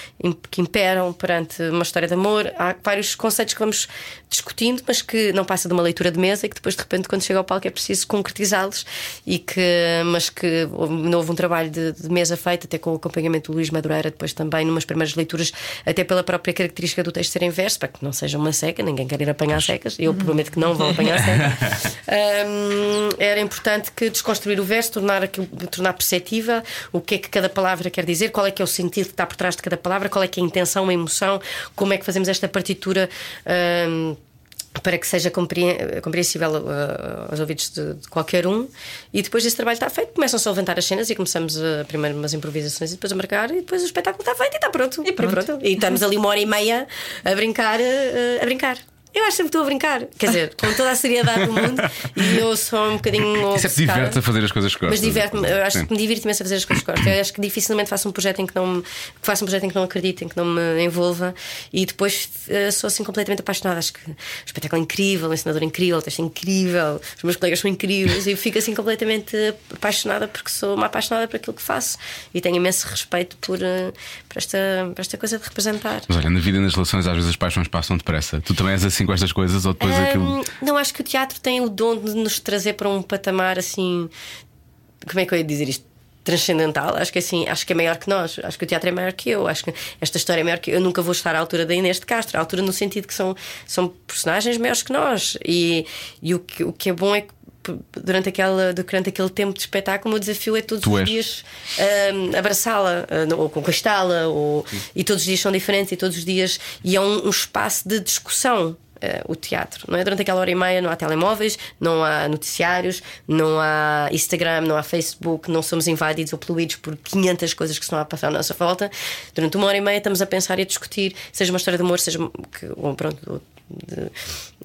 que imperam perante uma história de amor. Há vários conceitos que vamos discutindo, mas que não passa de uma leitura de mesa e que depois de repente quando chega ao palco é preciso concretizá-los e que mas que houve houve um trabalho de, de mesa feito até com o acompanhamento do Luís Madureira depois também numas primeiras leituras até pela própria característica do texto ser em verso para que não seja uma seca, ninguém quer ir apanhar secas eu prometo que não vou apanhar secas Hum, era importante que desconstruir o verso tornar, aquilo, tornar perceptível o que é que cada palavra quer dizer qual é que é o sentido que está por trás de cada palavra qual é que é a intenção, a emoção como é que fazemos esta partitura hum, para que seja compreen- compreensível uh, aos ouvidos de, de qualquer um. E depois desse trabalho está feito, começam-se a levantar as cenas e começamos uh, primeiro umas improvisações e depois a marcar, e depois o espetáculo está feito e está pronto. E pronto. E estamos ali uma hora e meia a brincar, uh, a brincar. Eu acho sempre que estou a brincar, quer dizer, com toda a seriedade do mundo, e eu sou um bocadinho. Isso é diverte a fazer as coisas que Mas gostas. diverte-me, eu acho Sim. que me divirto imenso a fazer as coisas que gosto. Eu acho que dificilmente faço um projeto em que não me, faça um projeto em que não acredite, em que não me envolva e depois eh, sou assim completamente apaixonada. Acho que o espetáculo é incrível, o ensinador é incrível, o texto é incrível, os meus colegas são incríveis e eu fico assim completamente apaixonada porque sou uma apaixonada por aquilo que faço e tenho imenso respeito por, eh, por, esta, por esta coisa de representar. Mas olha, na vida e nas relações às vezes as paixões passam depressa. Tu também és assim com estas coisas ou depois aquilo. Hum, não, acho que o teatro tem o dom de nos trazer para um patamar assim. Como é que eu ia dizer isto? Transcendental, acho que assim, acho que é maior que nós, acho que o teatro é maior que eu, acho que esta história é maior que eu. Eu nunca vou estar à altura da Inês de Castro, à altura no sentido que são, são personagens maiores que nós. E, e o, que, o que é bom é que durante, aquela, durante aquele tempo de espetáculo, o meu desafio é todos Tu os és. dias hum, abraçá-la, hum, ou conquistá-la, ou, e todos os dias são diferentes, e todos os dias. E é um, um espaço de discussão. Eh, o teatro, não é? Durante aquela hora e meia não há telemóveis, não há noticiários, não há Instagram, não há Facebook, não somos invadidos ou poluídos por 500 coisas que estão a passar à nossa volta. Durante uma hora e meia estamos a pensar e a discutir, seja uma história de amor, seja ou, pronto, de,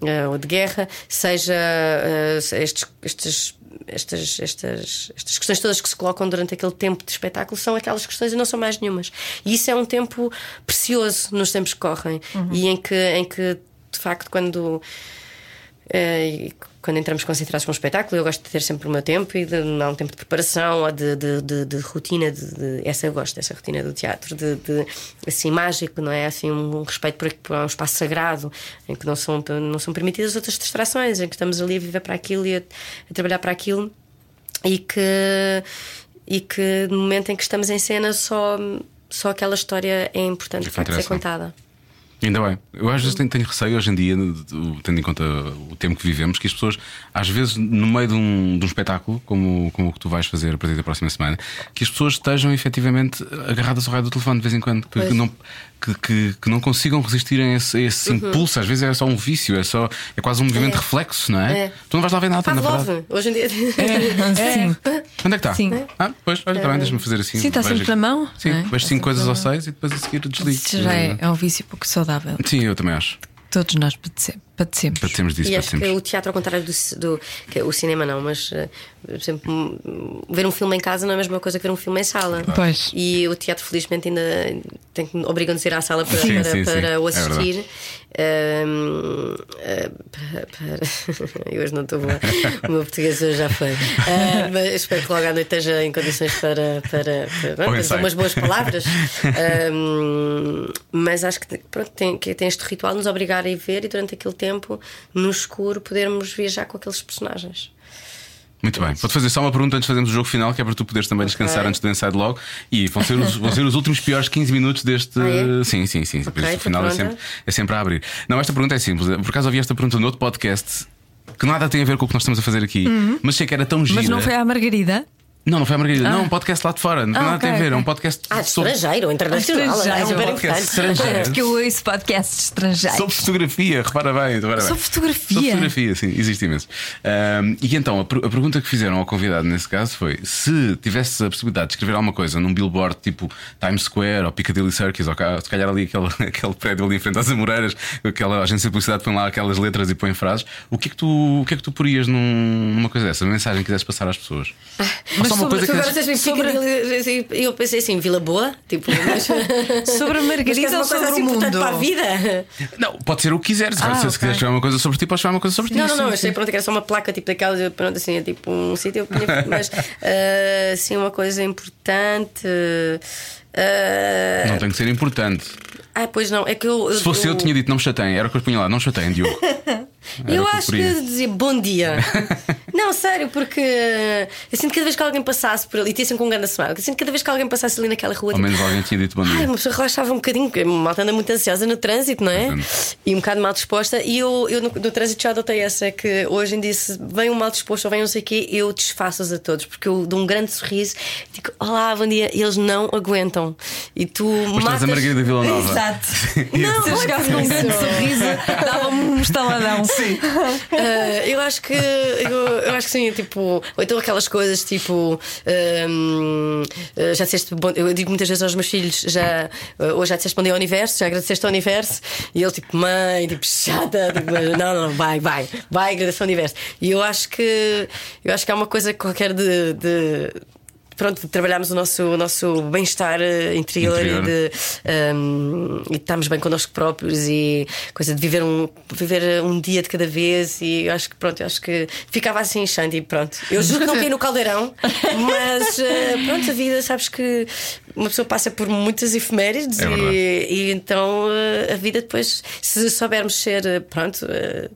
eh, ou de guerra, seja eh, estes, estes, estas, estas, estas questões todas que se colocam durante aquele tempo de espetáculo são aquelas questões e não são mais nenhumas. E isso é um tempo precioso nos tempos que correm e em que, em que, de facto, quando. e quando entramos concentrados com um espetáculo, eu gosto de ter sempre o meu tempo e de não há um tempo de preparação ou de, de, de- de rotina. De, essa eu gosto, dessa rotina do teatro, de, assim mágico, não é? Assim, um, um respeito por, por um espaço sagrado em que não são, não são permitidas outras distrações, em que estamos ali a viver para aquilo e a, a trabalhar para aquilo e que, e que no momento em que estamos em cena só, só aquela história é importante facto ser contada. Ainda bem. Eu às vezes tenho, tenho receio hoje em dia, tendo em conta o tempo que vivemos, que as pessoas, às vezes, no meio de um, de um espetáculo, como, como o que tu vais fazer a partir da próxima semana, que as pessoas estejam efetivamente agarradas ao raio do telefone de vez em quando, que, Pois. que não, que, que, que não consigam resistir a esse, a esse Uhum. impulso. Às vezes é só um vício, é, só, é quase um movimento É. reflexo, não é? É. Tu não vais lá ver nada, na verdade. Hoje em dia. Sim. Onde é que está? Sim. Ah, pois, olha, está bem, deixa-me fazer assim. Sim, está sempre na mão, Sim, é? vejo Está cinco coisas mão. seis e depois a seguir desligo. Isso já é, é um vício pouco saudável. Sim, eu também acho. Todos nós padece- padecemos. Padecemos disso, E acho que o teatro, ao contrário do, do que o cinema, não, mas eh, por exemplo, hum, ver um filme em casa não é a mesma coisa que ver um filme em sala. Pois. E o teatro, felizmente, ainda tem que obrigam-nos a ir à sala para, Sim, para, sim, sim. para o É assistir. Hum, eh, para, para- Eu hoje não estou boa. O meu português hoje já foi. Ah, mas espero que logo à noite esteja em condições para, para, para, para dizer ensaio. umas boas palavras. Hum, mas acho que, pronto, tem, que tem este ritual de nos obrigar a ir ver e durante aquele tempo, no escuro, podermos viajar com aqueles personagens. Muito bem. Vou-te fazer só uma pergunta antes de fazermos o jogo final, que é para tu poderes também descansar antes do ensaio de logo. E vão ser os, vão ser os últimos piores 15 minutos deste. Ah, é? Sim, sim, sim. Depois Ok, o final é sempre, é sempre a abrir. Não, esta pergunta é simples. Por acaso ouvi esta pergunta no outro podcast que nada tem a ver com o que nós estamos a fazer aqui, mas sei que era tão gira. Mas não foi à Margarida? Não, não foi a Margarida. Não, é um podcast lá de fora. Não tem Ah, nada a ok, ver. É um podcast Ah, de sobre, estrangeiro, internacional. Estrangeiro. É Um podcast estrangeiro. Porque eu ouço podcasts estrangeiros. sobre fotografia. Repara bem. Repara bem. Sobre fotografia? Sobre fotografia, sim, existe imenso. Ahm, e então, a, per- a pergunta que fizeram ao convidado nesse caso foi: se tivesse a possibilidade de escrever alguma coisa num billboard tipo Times Square ou Piccadilly Circus, ou se calhar ali aquele, aquele prédio ali em frente às Amoreiras, aquela agência de publicidade põe lá aquelas letras e põe frases, o que é que tu, o que é que tu porias num- numa coisa dessa? Uma mensagem que quisesse passar às pessoas? Mas só uma sobre- coisa que Agora vocês me ficam. Eu pensei assim, Vila Boa, tipo, mas, Sobre a Margarida ou sobre assim o mundo? para a vida? Não, pode ser o que quiseres. Ah, se, se ok. quiseres escrever uma coisa sobre ti, podes escrever uma coisa sobre ti. Não, não, não, Sim, achei pronto que era só uma placa tipo daquelas, eu, pronto, assim, é tipo um sítio, eu mas assim, uma coisa importante. ah, Não tem que ser importante. Ah, pois não, é que eu. Se fosse eu, tinha dito não me chateiem, era o que eu punha lá, não chateiem, Diogo. Era Eu o que eu acho que dizia bom dia. não, sério, porque eu sinto que cada vez que alguém passasse por ali, e tinha sempre com um grande smile, eu sinto que cada vez que alguém passasse ali naquela rua, Ao tipo, menos alguém tinha dito bom Ai, dia. uma pessoa relaxava um bocadinho, porque a malta anda muito ansiosa no trânsito, não é? Entendo. E um bocado mal disposta. E eu, eu no, no trânsito já adotei essa: que hoje em dia, se vem um mal disposto ou vem não sei o quê, eu desfaço-os a todos, porque eu dou um grande sorriso, digo olá, bom dia, e eles não aguentam. E tu Mas matas. a Margarida Vila Nova. Exato. Não, Se eu chegasse com um grande sorriso, dava-me um estaladão. Sim. Ah, eu acho que eu, eu acho que sim, tipo, ou então aquelas coisas tipo hum, ah, já disseste bom, eu digo muitas vezes aos meus filhos, já ah, hoje já disseste bom dia ao universo, já agradeceste ao universo, e ele tipo, mãe, tipo, chata, tipo, não, não, vai, vai, vai, agradecer ao universo. E eu acho que eu acho que há uma coisa qualquer de. de Pronto, trabalhamos o nosso, o nosso bem-estar eh, interior, Interior. E, de, hum, e estamos bem connosco próprios e coisa de viver um, viver um dia de cada vez. E eu acho que pronto, eu acho que ficava assim e pronto. Eu juro que não caí no caldeirão, mas eh, pronto, a vida, sabes que uma pessoa passa por muitas efemérides É e, e então eh, a vida depois, se soubermos ser eh, pronto, eh,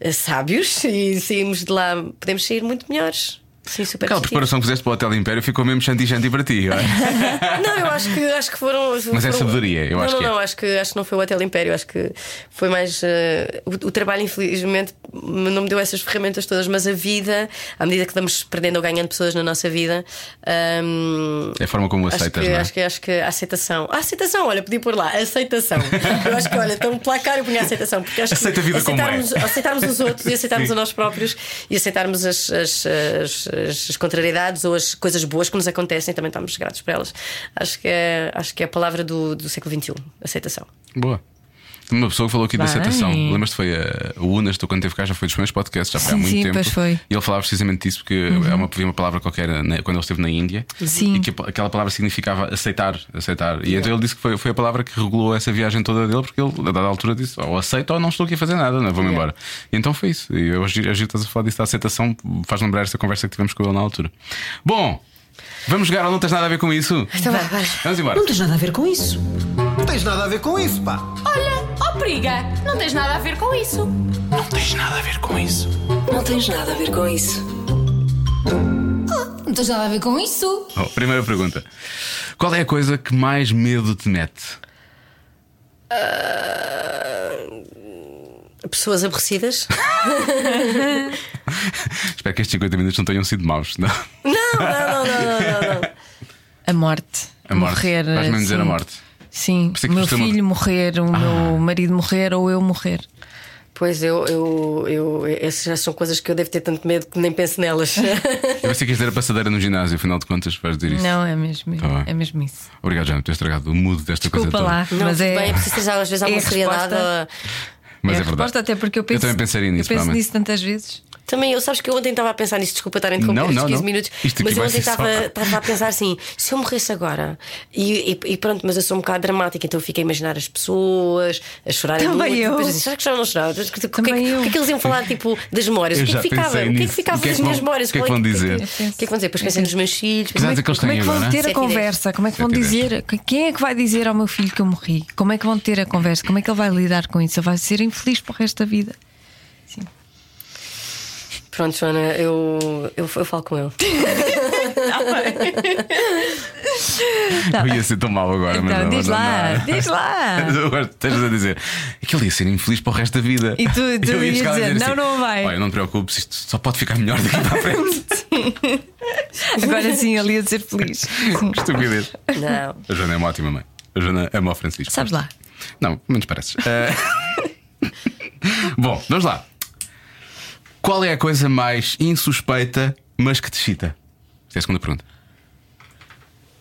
eh, sábios e sairmos de lá, podemos sair muito melhores. Sim, super Aquela preparação que fizeste para o Hotel Império ficou mesmo chanti-chanti para ti, não é? Não, eu acho que, acho que foram. Mas é foram- sabedoria, eu não, acho não, que é. não, acho que acho que não foi o Hotel Império, acho que foi mais. eh, o, o trabalho, infelizmente, não me deu essas ferramentas todas, mas a vida, à medida que vamos perdendo ou ganhando pessoas na nossa vida. hum, É a forma como Acho aceitas, que, não é? acho, que, acho que a aceitação. A aceitação, olha, podia pôr lá, aceitação. Eu acho que, olha, então placar eu punha a aceitação. Porque acho que Aceita a vida como é. aceitarmos, aceitarmos os outros e aceitarmos Sim. a nós próprios e aceitarmos as, as, as, as- as contrariedades ou as coisas boas que nos acontecem, também estamos gratos por elas. Acho que é, acho que é a palavra do, do século XXI, aceitação. Boa. Uma pessoa que falou aqui da aceitação. Lembras-te? Foi a, o Unas, tu quando teve cá, já foi dos primeiros podcasts, já foi há Sim, muito sim, tempo. pois foi. Uhum. E ele falava precisamente disso, porque é uma, havia uma palavra qualquer né, quando ele esteve na Índia Sim. e que aquela palavra significava aceitar. aceitar. E então ele disse que foi, foi a palavra que regulou essa viagem toda dele, porque ele, a dada altura, disse: ou aceito ou não estou aqui a fazer nada, não, vou-me embora. E então foi isso. E eu hoje hoje estás a falar disso da aceitação, faz lembrar essa conversa que tivemos com ele na altura. Bom, vamos jogar ou não tens nada a ver com isso? Então vai, vai. Vamos embora. Não tens nada a ver com isso. Não tens nada a ver com isso, pá. Olha, ó periga, não tens nada a ver com isso. Não tens nada a ver com isso. Não tens nada a ver com isso. Não tens nada a ver com isso. Oh, primeira pergunta: Qual é a coisa que mais medo te mete? Pessoas aborrecidas? Espero que estes 50 minutos não tenham sido maus. Não. Não, não, não, não, não, não, não. A morte. A morte. Morrer. Vais-me dizer a morte. Sim, Pensei o meu uma- filho morrer, o meu marido morrer ou eu morrer. Pois eu, eu, eu, essas já são coisas que eu devo ter tanto medo que nem penso nelas. Eu pensei que ias dizer a passadeira no ginásio, afinal de contas, vais dizer isso. Não, é mesmo, Tá é mesmo isso. Obrigado, já por ter estragado o mood desta Desculpa coisa toda. lá, Não, mas é. bem, é preciso ter às vezes é a alguma seriedade. resposta- Mas é é, verdade. resposta, até porque eu penso, também pensaria nisso, eu penso nisso tantas vezes. Também eu, sabes que eu ontem estava a pensar nisso, desculpa estar a interromper Não, estes não, 15 não. minutos, Isto mas eu ontem estava, estava a pensar assim: se eu morresse agora, e, e- e pronto, mas eu sou um bocado dramática, então eu fiquei a imaginar as pessoas a chorarem Também muito. eu. Depois será que já não choraram? O que, é que- Também o eu. que é que eles iam falar tipo das memórias? Eu O que é que ficava? O que é que ficava é das minhas memórias? o que é que vão dizer? O que é que vão dizer? Depois pensei nos meus filhos. De dizer que eles Como é que vão ter a e conversa? Como é que vão e dizer? Quem é que vai dizer ao meu filho que eu morri? Como é que vão ter a conversa? Como é que ele vai lidar com isso? Ele vai ser infeliz para o resto da vida. Pronto, Joana, eu, eu, eu falo com ele. Tá Eu bem. ia ser tão mal agora, mas Então, não, diz mas não lá, diz lá. De estejas a dizer que ele ia ser infeliz para o resto da vida. E tu- tu Eu ia a dizer, assim, não, não vai. Olha, não te preocupes, isto só pode ficar melhor daqui para a frente. Agora sim ele ia ser feliz. Estupidez. Não. A Joana é uma ótima mãe. A Joana ama o Francisco. Sabes lá. Não, menos pareces. Eh, Bom, vamos lá. Qual é a coisa mais insuspeita, mas que te excita? Esta é a segunda pergunta.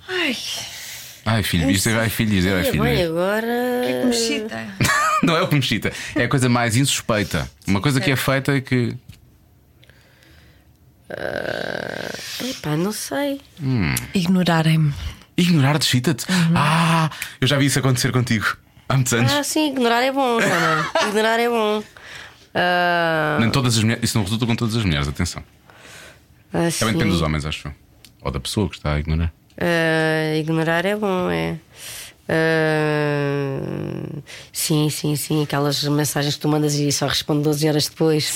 Ai, Ai, filho, isto é ai, filho dizer, ai, filho. bem, é. agora. mexita. Não é o que me excita, é a coisa mais insuspeita. Uma coisa que é feita e que. Epá, não sei. Ignorarem-me. Ignorar excita-te. Uhum. Ah, eu já vi isso acontecer contigo há muitos anos. Ah, sim, ignorar é bom, Joana. ignorar é bom. Ah, Nem todas as mulheres, isso não resulta com todas as mulheres, atenção. ah, Também depende dos homens, acho eu. Ou da pessoa que está a ignorar. Ah, ignorar é bom, é. Ah, sim, sim, sim. Aquelas mensagens que tu mandas e só responde 12 horas depois.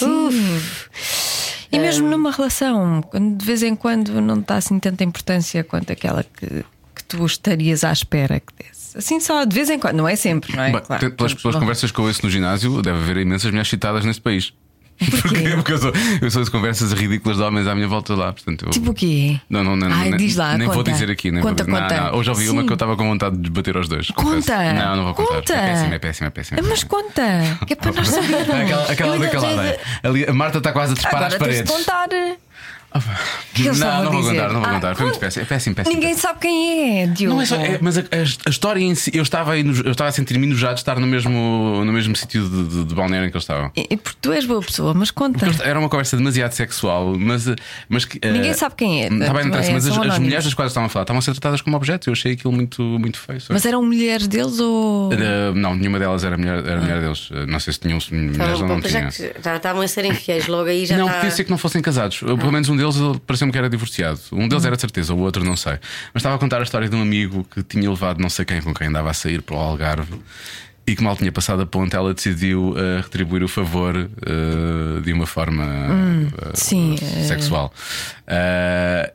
E mesmo numa relação, quando de vez em quando não está assim tanta importância quanto aquela que, que tu estarias à espera que desse. Assim só, de vez em quando, não é sempre, não é? Bem, Claro, pelas, pelas conversas que eu ouço no ginásio, deve haver imensas mulheres citadas neste país. Porquê? Porque eu sou, eu sou de conversas ridículas de homens à minha volta lá. Portanto, eu- Tipo o quê? Não, não, não, Ai, nem, diz lá, nem vou conta. dizer aqui. Nem Conta, vou, não, conta. não. Hoje ouvi uma Sim. que eu estava com vontade de bater aos dois. confesso. Conta! Não, não vou contar. Conta! É péssimo, é péssimo, é péssimo. é Mas conta, que é para nós sabermos. Aquela, aquela tenho- aldeia. Ali, a Marta está quase a trepar às Agora tens de paredes. contar. Não, não vou dizer. contar, não vou Ah, contar. Foi muito péssimo. É péssimo, péssimo. Ninguém sabe quem é, Diogo. Não é só, é- mas a, a- a história em si, eu estava, aí no- eu estava a sentir-me enojado de estar no mesmo, no mesmo sítio de, de, de balneário em que eles estavam. E- e Porque tu és boa pessoa, mas conta. Era uma conversa demasiado sexual, mas, mas eh, Ninguém sabe quem é, Está bem, não interessa, é, mas as, as mulheres das quais estavam a falar estavam a ser tratadas como objetos. Eu achei aquilo muito, muito feio. sabe? Mas eram mulheres deles ou. Eh, não, nenhuma delas era mulher, era mulher deles. Eh, Não sei se tinham mulheres ou não já tinham. já estavam a ser infiéis, logo aí já Não, está. podia ser que não fossem casados. Pelo menos um deles ele pareceu-me que era divorciado. Um deles era de certeza, o outro não sei. Mas estava a contar a história de um amigo que tinha levado não sei quem com quem andava a sair para o Algarve e que mal tinha passado a ponte, ela decidiu eh, retribuir o favor eh, de uma forma sim, eh, eh. sexual.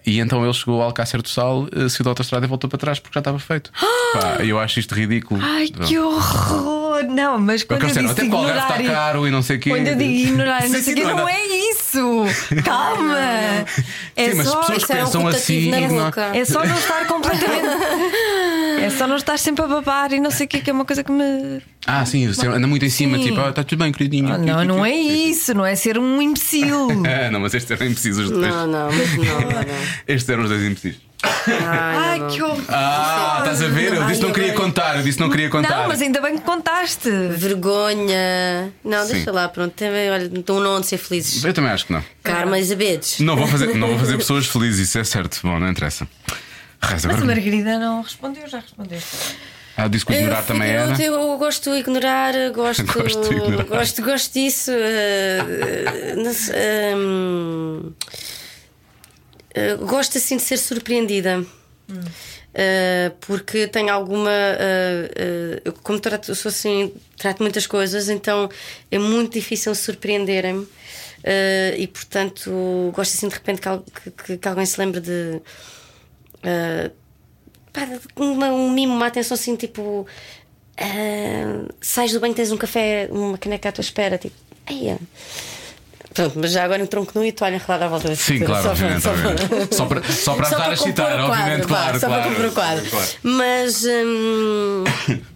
E então ele chegou ao Alcácer do Sal, saiu da autostrada e voltou para trás porque já estava feito. Pá, eu acho isto ridículo. Ai, que horror! Não, mas quando eu disseram, disse até ignorar. está caro e não sei o quê. Quando eu digo ignorar, não Sim, sei sim, o quê, não, não não. é isso! Calma! É Sim, mas só. pessoas isso era um pensam assim. É só não estar completamente. É só não estar sempre a babar e não sei o que, que é uma coisa que me. Ah, sim, você anda muito em cima, Sim. tipo, ah, está tudo bem, queridinho. Ah, não, não é isso, não é ser um imbecil. Ah, não, mas estes eram imprecisos os dois. Não, não, mas não, não, não. Estes eram os dois imprecisos. Ai, que horror! Ah, estás a ver? Eu disse que não queria contar, eu disse que não queria contar. Não, mas ainda bem que contaste. Vergonha. Não, Sim. deixa lá, pronto. Também, olha, estão não onde ser felizes. Eu também acho que não. Carma Elizabeth. Não vou fazer, não vou fazer pessoas felizes, isso é certo. Bom, não interessa. Reza, Mas a. Margarida não respondeu, já respondeste. Ah, disse que ignorar Eu, também era. eu, eu gosto de ignorar, gosto, Gosto de ignorar. gosto, gosto disso. não sei, hum, eh, gosto assim de ser surpreendida. Eh, porque tenho alguma. eh, eu, como trato, sou assim, trato muitas coisas, então é muito difícil surpreenderem-me. E portanto, gosto assim de repente que- que- que alguém se lembre de. Pá, uma- um mimo, uma atenção assim, tipo. ah, sais do banho, tens um café, uma caneca à tua espera, tipo. Eia. Pronto, mas já agora um tronco nu e toalha enrolada à volta da Sim, claro, só para- obviamente. só para- obviamente. Só para, só para só ajudar a para compor citar, o quadro, obviamente, claro. Só claro, para compor o quadro. claro. Mas. hum,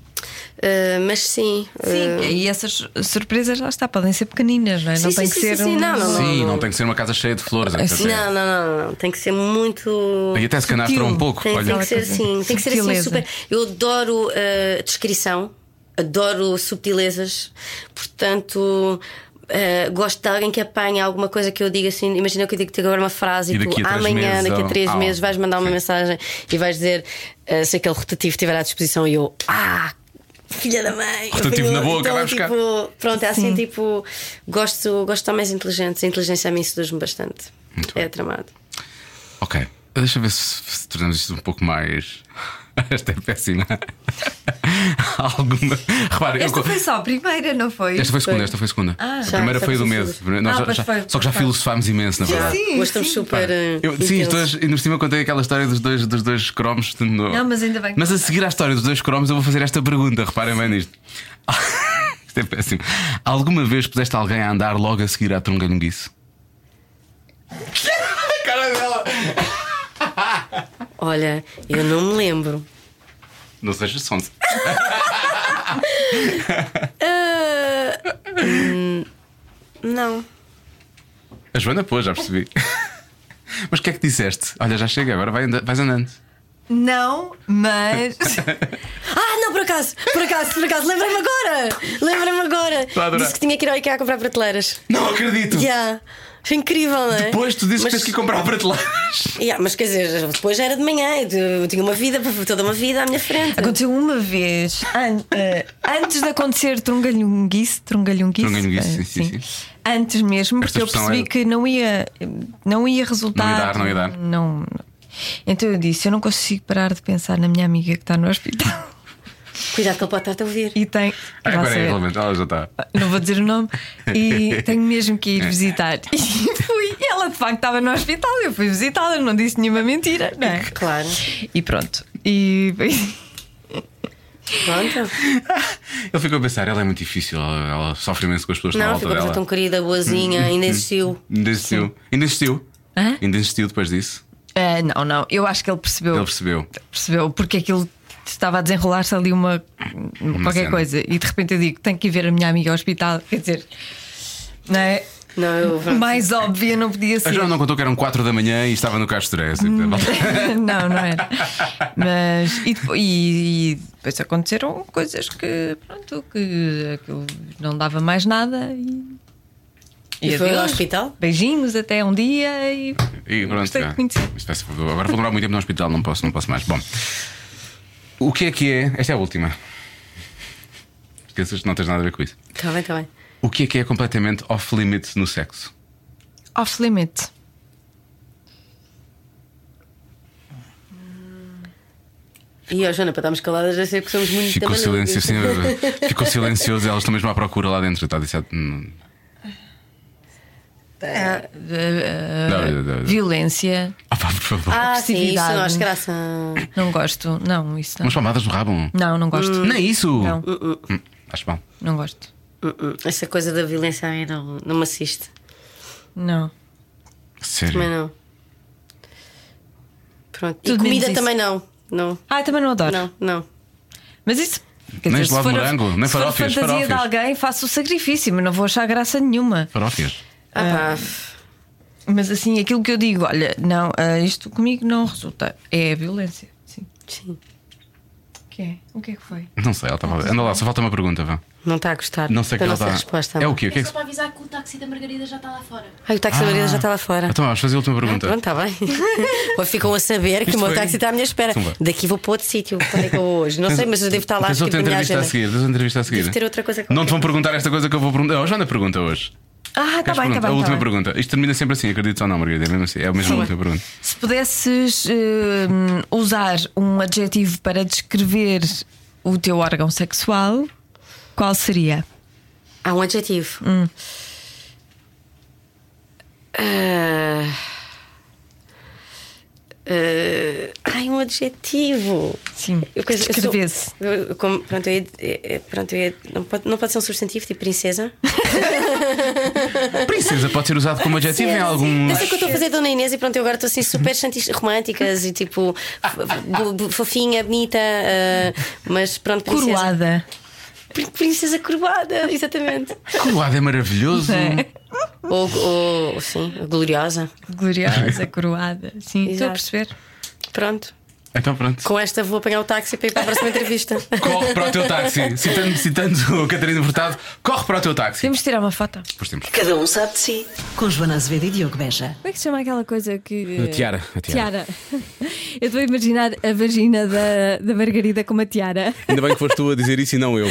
ah, mas sim. Sim, e essas surpresas lá está, podem ser pequeninas, não é? não Sim, tem sim, que sim, ser sim, sim, um. não, não, Sim, não tem que ser uma casa cheia de flores. etc. Sim. Não, não, não. Tem que ser muito. E até se canastra um pouco. Tem, olha. tem que ser assim, tem que ser assim super. Eu adoro a descrição, adoro subtilezas, portanto. eh, gosto de alguém que apanha alguma coisa que eu diga assim. Imagina que eu digo-te agora uma frase E e, tu amanhã, meses, daqui a três meses, vais mandar uma sim. mensagem e vais dizer eh, se aquele rotativo estiver à disposição e eu, ah, filha da mãe. Rotativo Eu na boca, então, vai buscar. tipo, Pronto, é assim, Sim. tipo, gosto, gosto de homens inteligentes. A inteligência a mim seduz-me bastante. Muito é bem. tramado. Ok, deixa eu ver se, se tornamos isto um pouco mais. Esta é péssima. Alguma. Repare, Esta eu... foi só a primeira, não foi? Esta foi a segunda, esta foi a segunda. Ah. a Já, primeira já foi do. Nós Ah, já- foi, só que já filosofámos imenso, na verdade. Sim, Hoje estamos sim. super. eh, Eu, sim, ainda por cima contei aquela história dos dois, dos dois cromos. no- Não, mas ainda bem que Mas a seguir à história dos dois cromos, eu vou fazer esta pergunta. Reparem bem nisto. Isto é péssimo. Alguma vez puseste alguém a andar logo a seguir à trungalhonguice? A cara dela! Olha, eu não me lembro. Não sejas sonso. Ah, hum, não. A Joana pôs, já percebi. Mas o que é que disseste? Olha, já chega, agora vai anda- vais andando. Não, mas. Ah, não, por acaso, por acaso, por acaso, lembrei-me agora! Lembrei-me agora! Disse que tinha que ir ao IKEA comprar prateleiras. Não acredito! Já. Foi incrível, não é? Depois tu dizes Mas- que tens que ir comprar prateleiras. Yeah, mas quer dizer, depois já era de manhã, eu tinha uma vida, toda uma vida à minha frente. Aconteceu uma vez, an- eh, antes de acontecer trungalhunguice, trungalhunguice, Trungalhunguice, eh, sim, sim, sim. Antes mesmo, Esta porque eu percebi é- que não ia, não ia resultar. Não ia dar, não ia dar. Não. Então eu disse: eu não consigo parar de pensar na minha amiga que está no hospital. Cuidado que ele pode estar a ouvir. E tem. Ah, agora é, realmente, ela já está. Não vou dizer o nome. E tenho mesmo que ir visitar. E fui. E ela de facto estava no hospital. Eu fui visitá-la, não disse nenhuma mentira. Não é? Claro. E pronto. E. Pronto. Ele ficou a pensar, ela é muito difícil, ela, ela sofre imenso com as pessoas que Não, ficou a dela. tão querida, boazinha, ainda existiu. Ainda existiu. Ainda existiu. Hã? Ainda existiu depois disso. Ah, não, não. Eu acho que ele percebeu. Ele percebeu. percebeu porque aquilo estava a desenrolar-se ali uma, qualquer cena. coisa e de repente eu digo tenho que ir ver a minha amiga ao hospital quer dizer não é Não, eu. mais óbvia não podia A ser Joana não contou que eram 4 da manhã e estava no Castoré. assim, não não era mas e, depo- e- e depois aconteceram coisas que pronto que aquilo não dava mais nada e, E foi ao hospital? beijinhos até um dia e E pronto, Gostei de conhecer. Ser- Agora vou demorar muito tempo no hospital, não posso, não posso mais. Bom, o que é que é? Esta é a última. Esqueças, não tens nada a ver com isso. Está bem, está bem. O que é que é completamente off-limits no sexo? off limit E ó, Joana, para estarmos caladas, já sei que somos muito Ficou tamanhudas. silêncio, sim, ficou silencioso, elas estão mesmo à procura lá dentro. Está a hum, Ah, não, não, não. violência Ah, pá, por favor. Ah, sim, isso não acho graça. não gosto não isso não Umas palmadas no rabo. não não gosto Nem isso! Não. Hum, acho bom. Não gosto. Uh-uh. Essa coisa da violência a mim não, não me assiste. Não. Sério. Também não. Pronto. Tudo e comida também não. Não, Ah, também não adoro. não, não. Mas isso. Quer Nem dizer, se for, a- morango, nem se for a farófias, fantasia de farófias. alguém, faço o sacrifício, mas não vou achar graça nenhuma. Farófias. Ah, pá. Mas assim, aquilo que eu digo, olha, não, ah, isto comigo não resulta. É a violência. Sim. Sim. O que é? O que é que foi? Não sei, ela estava. Anda lá, só falta uma pergunta, vá. Não está a gostar. Não sei o que ela está. resposta. É o quê? O que é É que só para avisar que o táxi da Margarida já está lá fora. Ai, o táxi da Margarida já está lá fora. Então vamos fazer a última Ah, pergunta. pronto, está bem. Ou ficam a saber que Isto o meu foi- táxi está à minha espera. Vá. Daqui vou para outro sítio. Quando é que eu vou hoje? Não Tens- sei, mas eu devo estar lá Tens outra minha entrevista a seguir. Tens outra entrevista a seguir. Devo ter outra coisa Não te vão perguntar esta coisa que eu vou perguntar. Oh, Joana pergunta hoje. Ah, está Queres bem, está perguntar? bem. a tá última bem. pergunta. Isto termina sempre assim, acredito ou não, Margarida? É mesmo assim. É a mesma Sim. última pergunta. Se pudesses hum, usar um adjetivo para descrever o teu órgão sexual, qual seria? Há um adjetivo. Hum. Ah. Ah, ai, um adjetivo. Sim, como- pronto, eu ia- é- é- pronto, eu ia- não, pode, não pode ser um substantivo tipo princesa. Princesa pode ser usado como adjetivo em algum. Eu sei que eu estou a fazer Dona Inês e pronto, eu agora estou assim super chantis- românticas e tipo fofinha, bonita, ah, mas pronto, princesa. Coroada. Prin- Princesa coroada, exatamente. Coroado é maravilhoso. É. Ou, ou sim, gloriosa. Gloriosa, coroada. Sim, estou a Exato. perceber. Pronto. Então pronto. Com esta vou apanhar o táxi para ir para a próxima entrevista. Corre para o teu táxi. Citando, citando o Catarina Furtado, corre para o teu táxi. Temos de tirar uma foto. Pois temos. Cada um sabe de si. Com Joana Azevedo e Diogo Beja. Como é que se chama aquela coisa que. A tiara, a tiara. Tiara. Eu estou a imaginar a vagina da, da Margarida com uma tiara. Ainda bem que foste tu a dizer isso e não eu.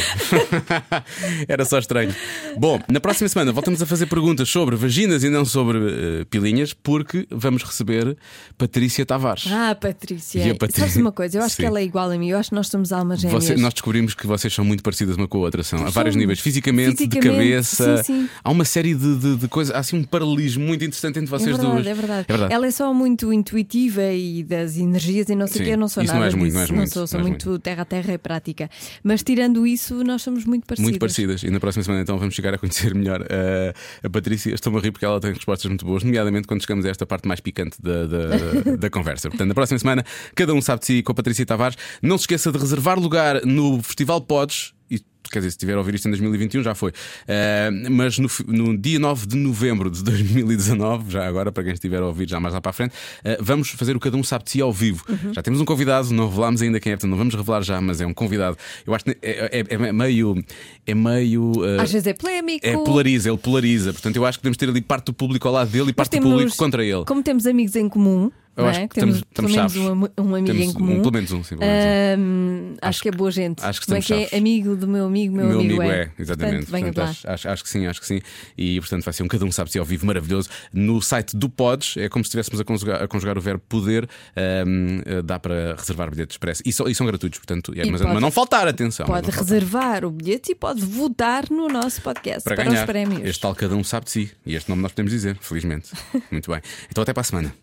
Era só estranho. Bom, na próxima semana voltamos a fazer perguntas sobre vaginas e não sobre eh, pilinhas, porque vamos receber Patrícia Tavares. Ah, Patrícia. E a Patrícia? Sabes uma coisa? Eu acho Sim. que ela é igual a mim. Eu acho que nós somos almas gêmeas. Você- nós descobrimos que vocês são muito parecidas uma com a outra, são a vários níveis, fisicamente, de Fisicamente, cabeça. sim, sim. Há uma série de, de, de coisas, há assim um paralelismo muito interessante entre É vocês verdade, duas. é verdade, É verdade. Ela é só muito intuitiva e das energias e não sei o que. Eu não sou isso nada não és muito, não és não muito, sou, sou muito terra a terra e prática. Mas tirando isso, nós somos muito parecidas. Muito parecidas. E na próxima semana então vamos chegar a conhecer melhor eh, a Patrícia. Estou-me a rir porque ela tem respostas muito boas, nomeadamente quando chegamos a esta parte mais picante da, da, da conversa. Portanto, na próxima semana, cada um sabe de si com a Patrícia Tavares. Não se esqueça de reservar lugar no Festival Pods. E, quer dizer, se estiver a ouvir isto em 2021, já foi. Eh, mas no, no dia 9 de novembro de 2019, já agora, para quem estiver a ouvir já mais lá para a frente, eh, vamos fazer o Cada Um Sabe de Si ao vivo. Já temos um convidado, não revelámos ainda quem é, portanto não vamos revelar já, mas é um convidado. Eu acho que é, é- é meio. É meio eh, Às vezes é polémico. é, polariza, ele polariza. Portanto, eu acho que podemos ter ali parte do público ao lado dele e Mas parte do público contra ele. Como temos amigos em comum, Eu acho é? que temos estamos- estamos pelo menos um, um amigo Temos em comum. um- pelo menos um, sim, menos Ahm, acho, Acho que é boa gente. acho que Como é que é? Amigo do meu amigo, meu, meu amigo, amigo é. é, exatamente. Portanto, Portanto, acho, acho- acho que sim, acho que sim. E portanto vai ser um cada um sabe se ao vivo maravilhoso. No site do Pods, é como se estivéssemos a conjugar, a conjugar o verbo poder, eh, dá para reservar bilhetes expresso. E, são- e são gratuitos, portanto, é, mas, pode- mas não faltar, atenção. Pode não faltar. reservar o bilhete e pode votar no nosso podcast para para, ganhar. os prémios. Este tal cada um sabe de si. E este nome nós podemos dizer, felizmente. Muito bem. Então até para a semana.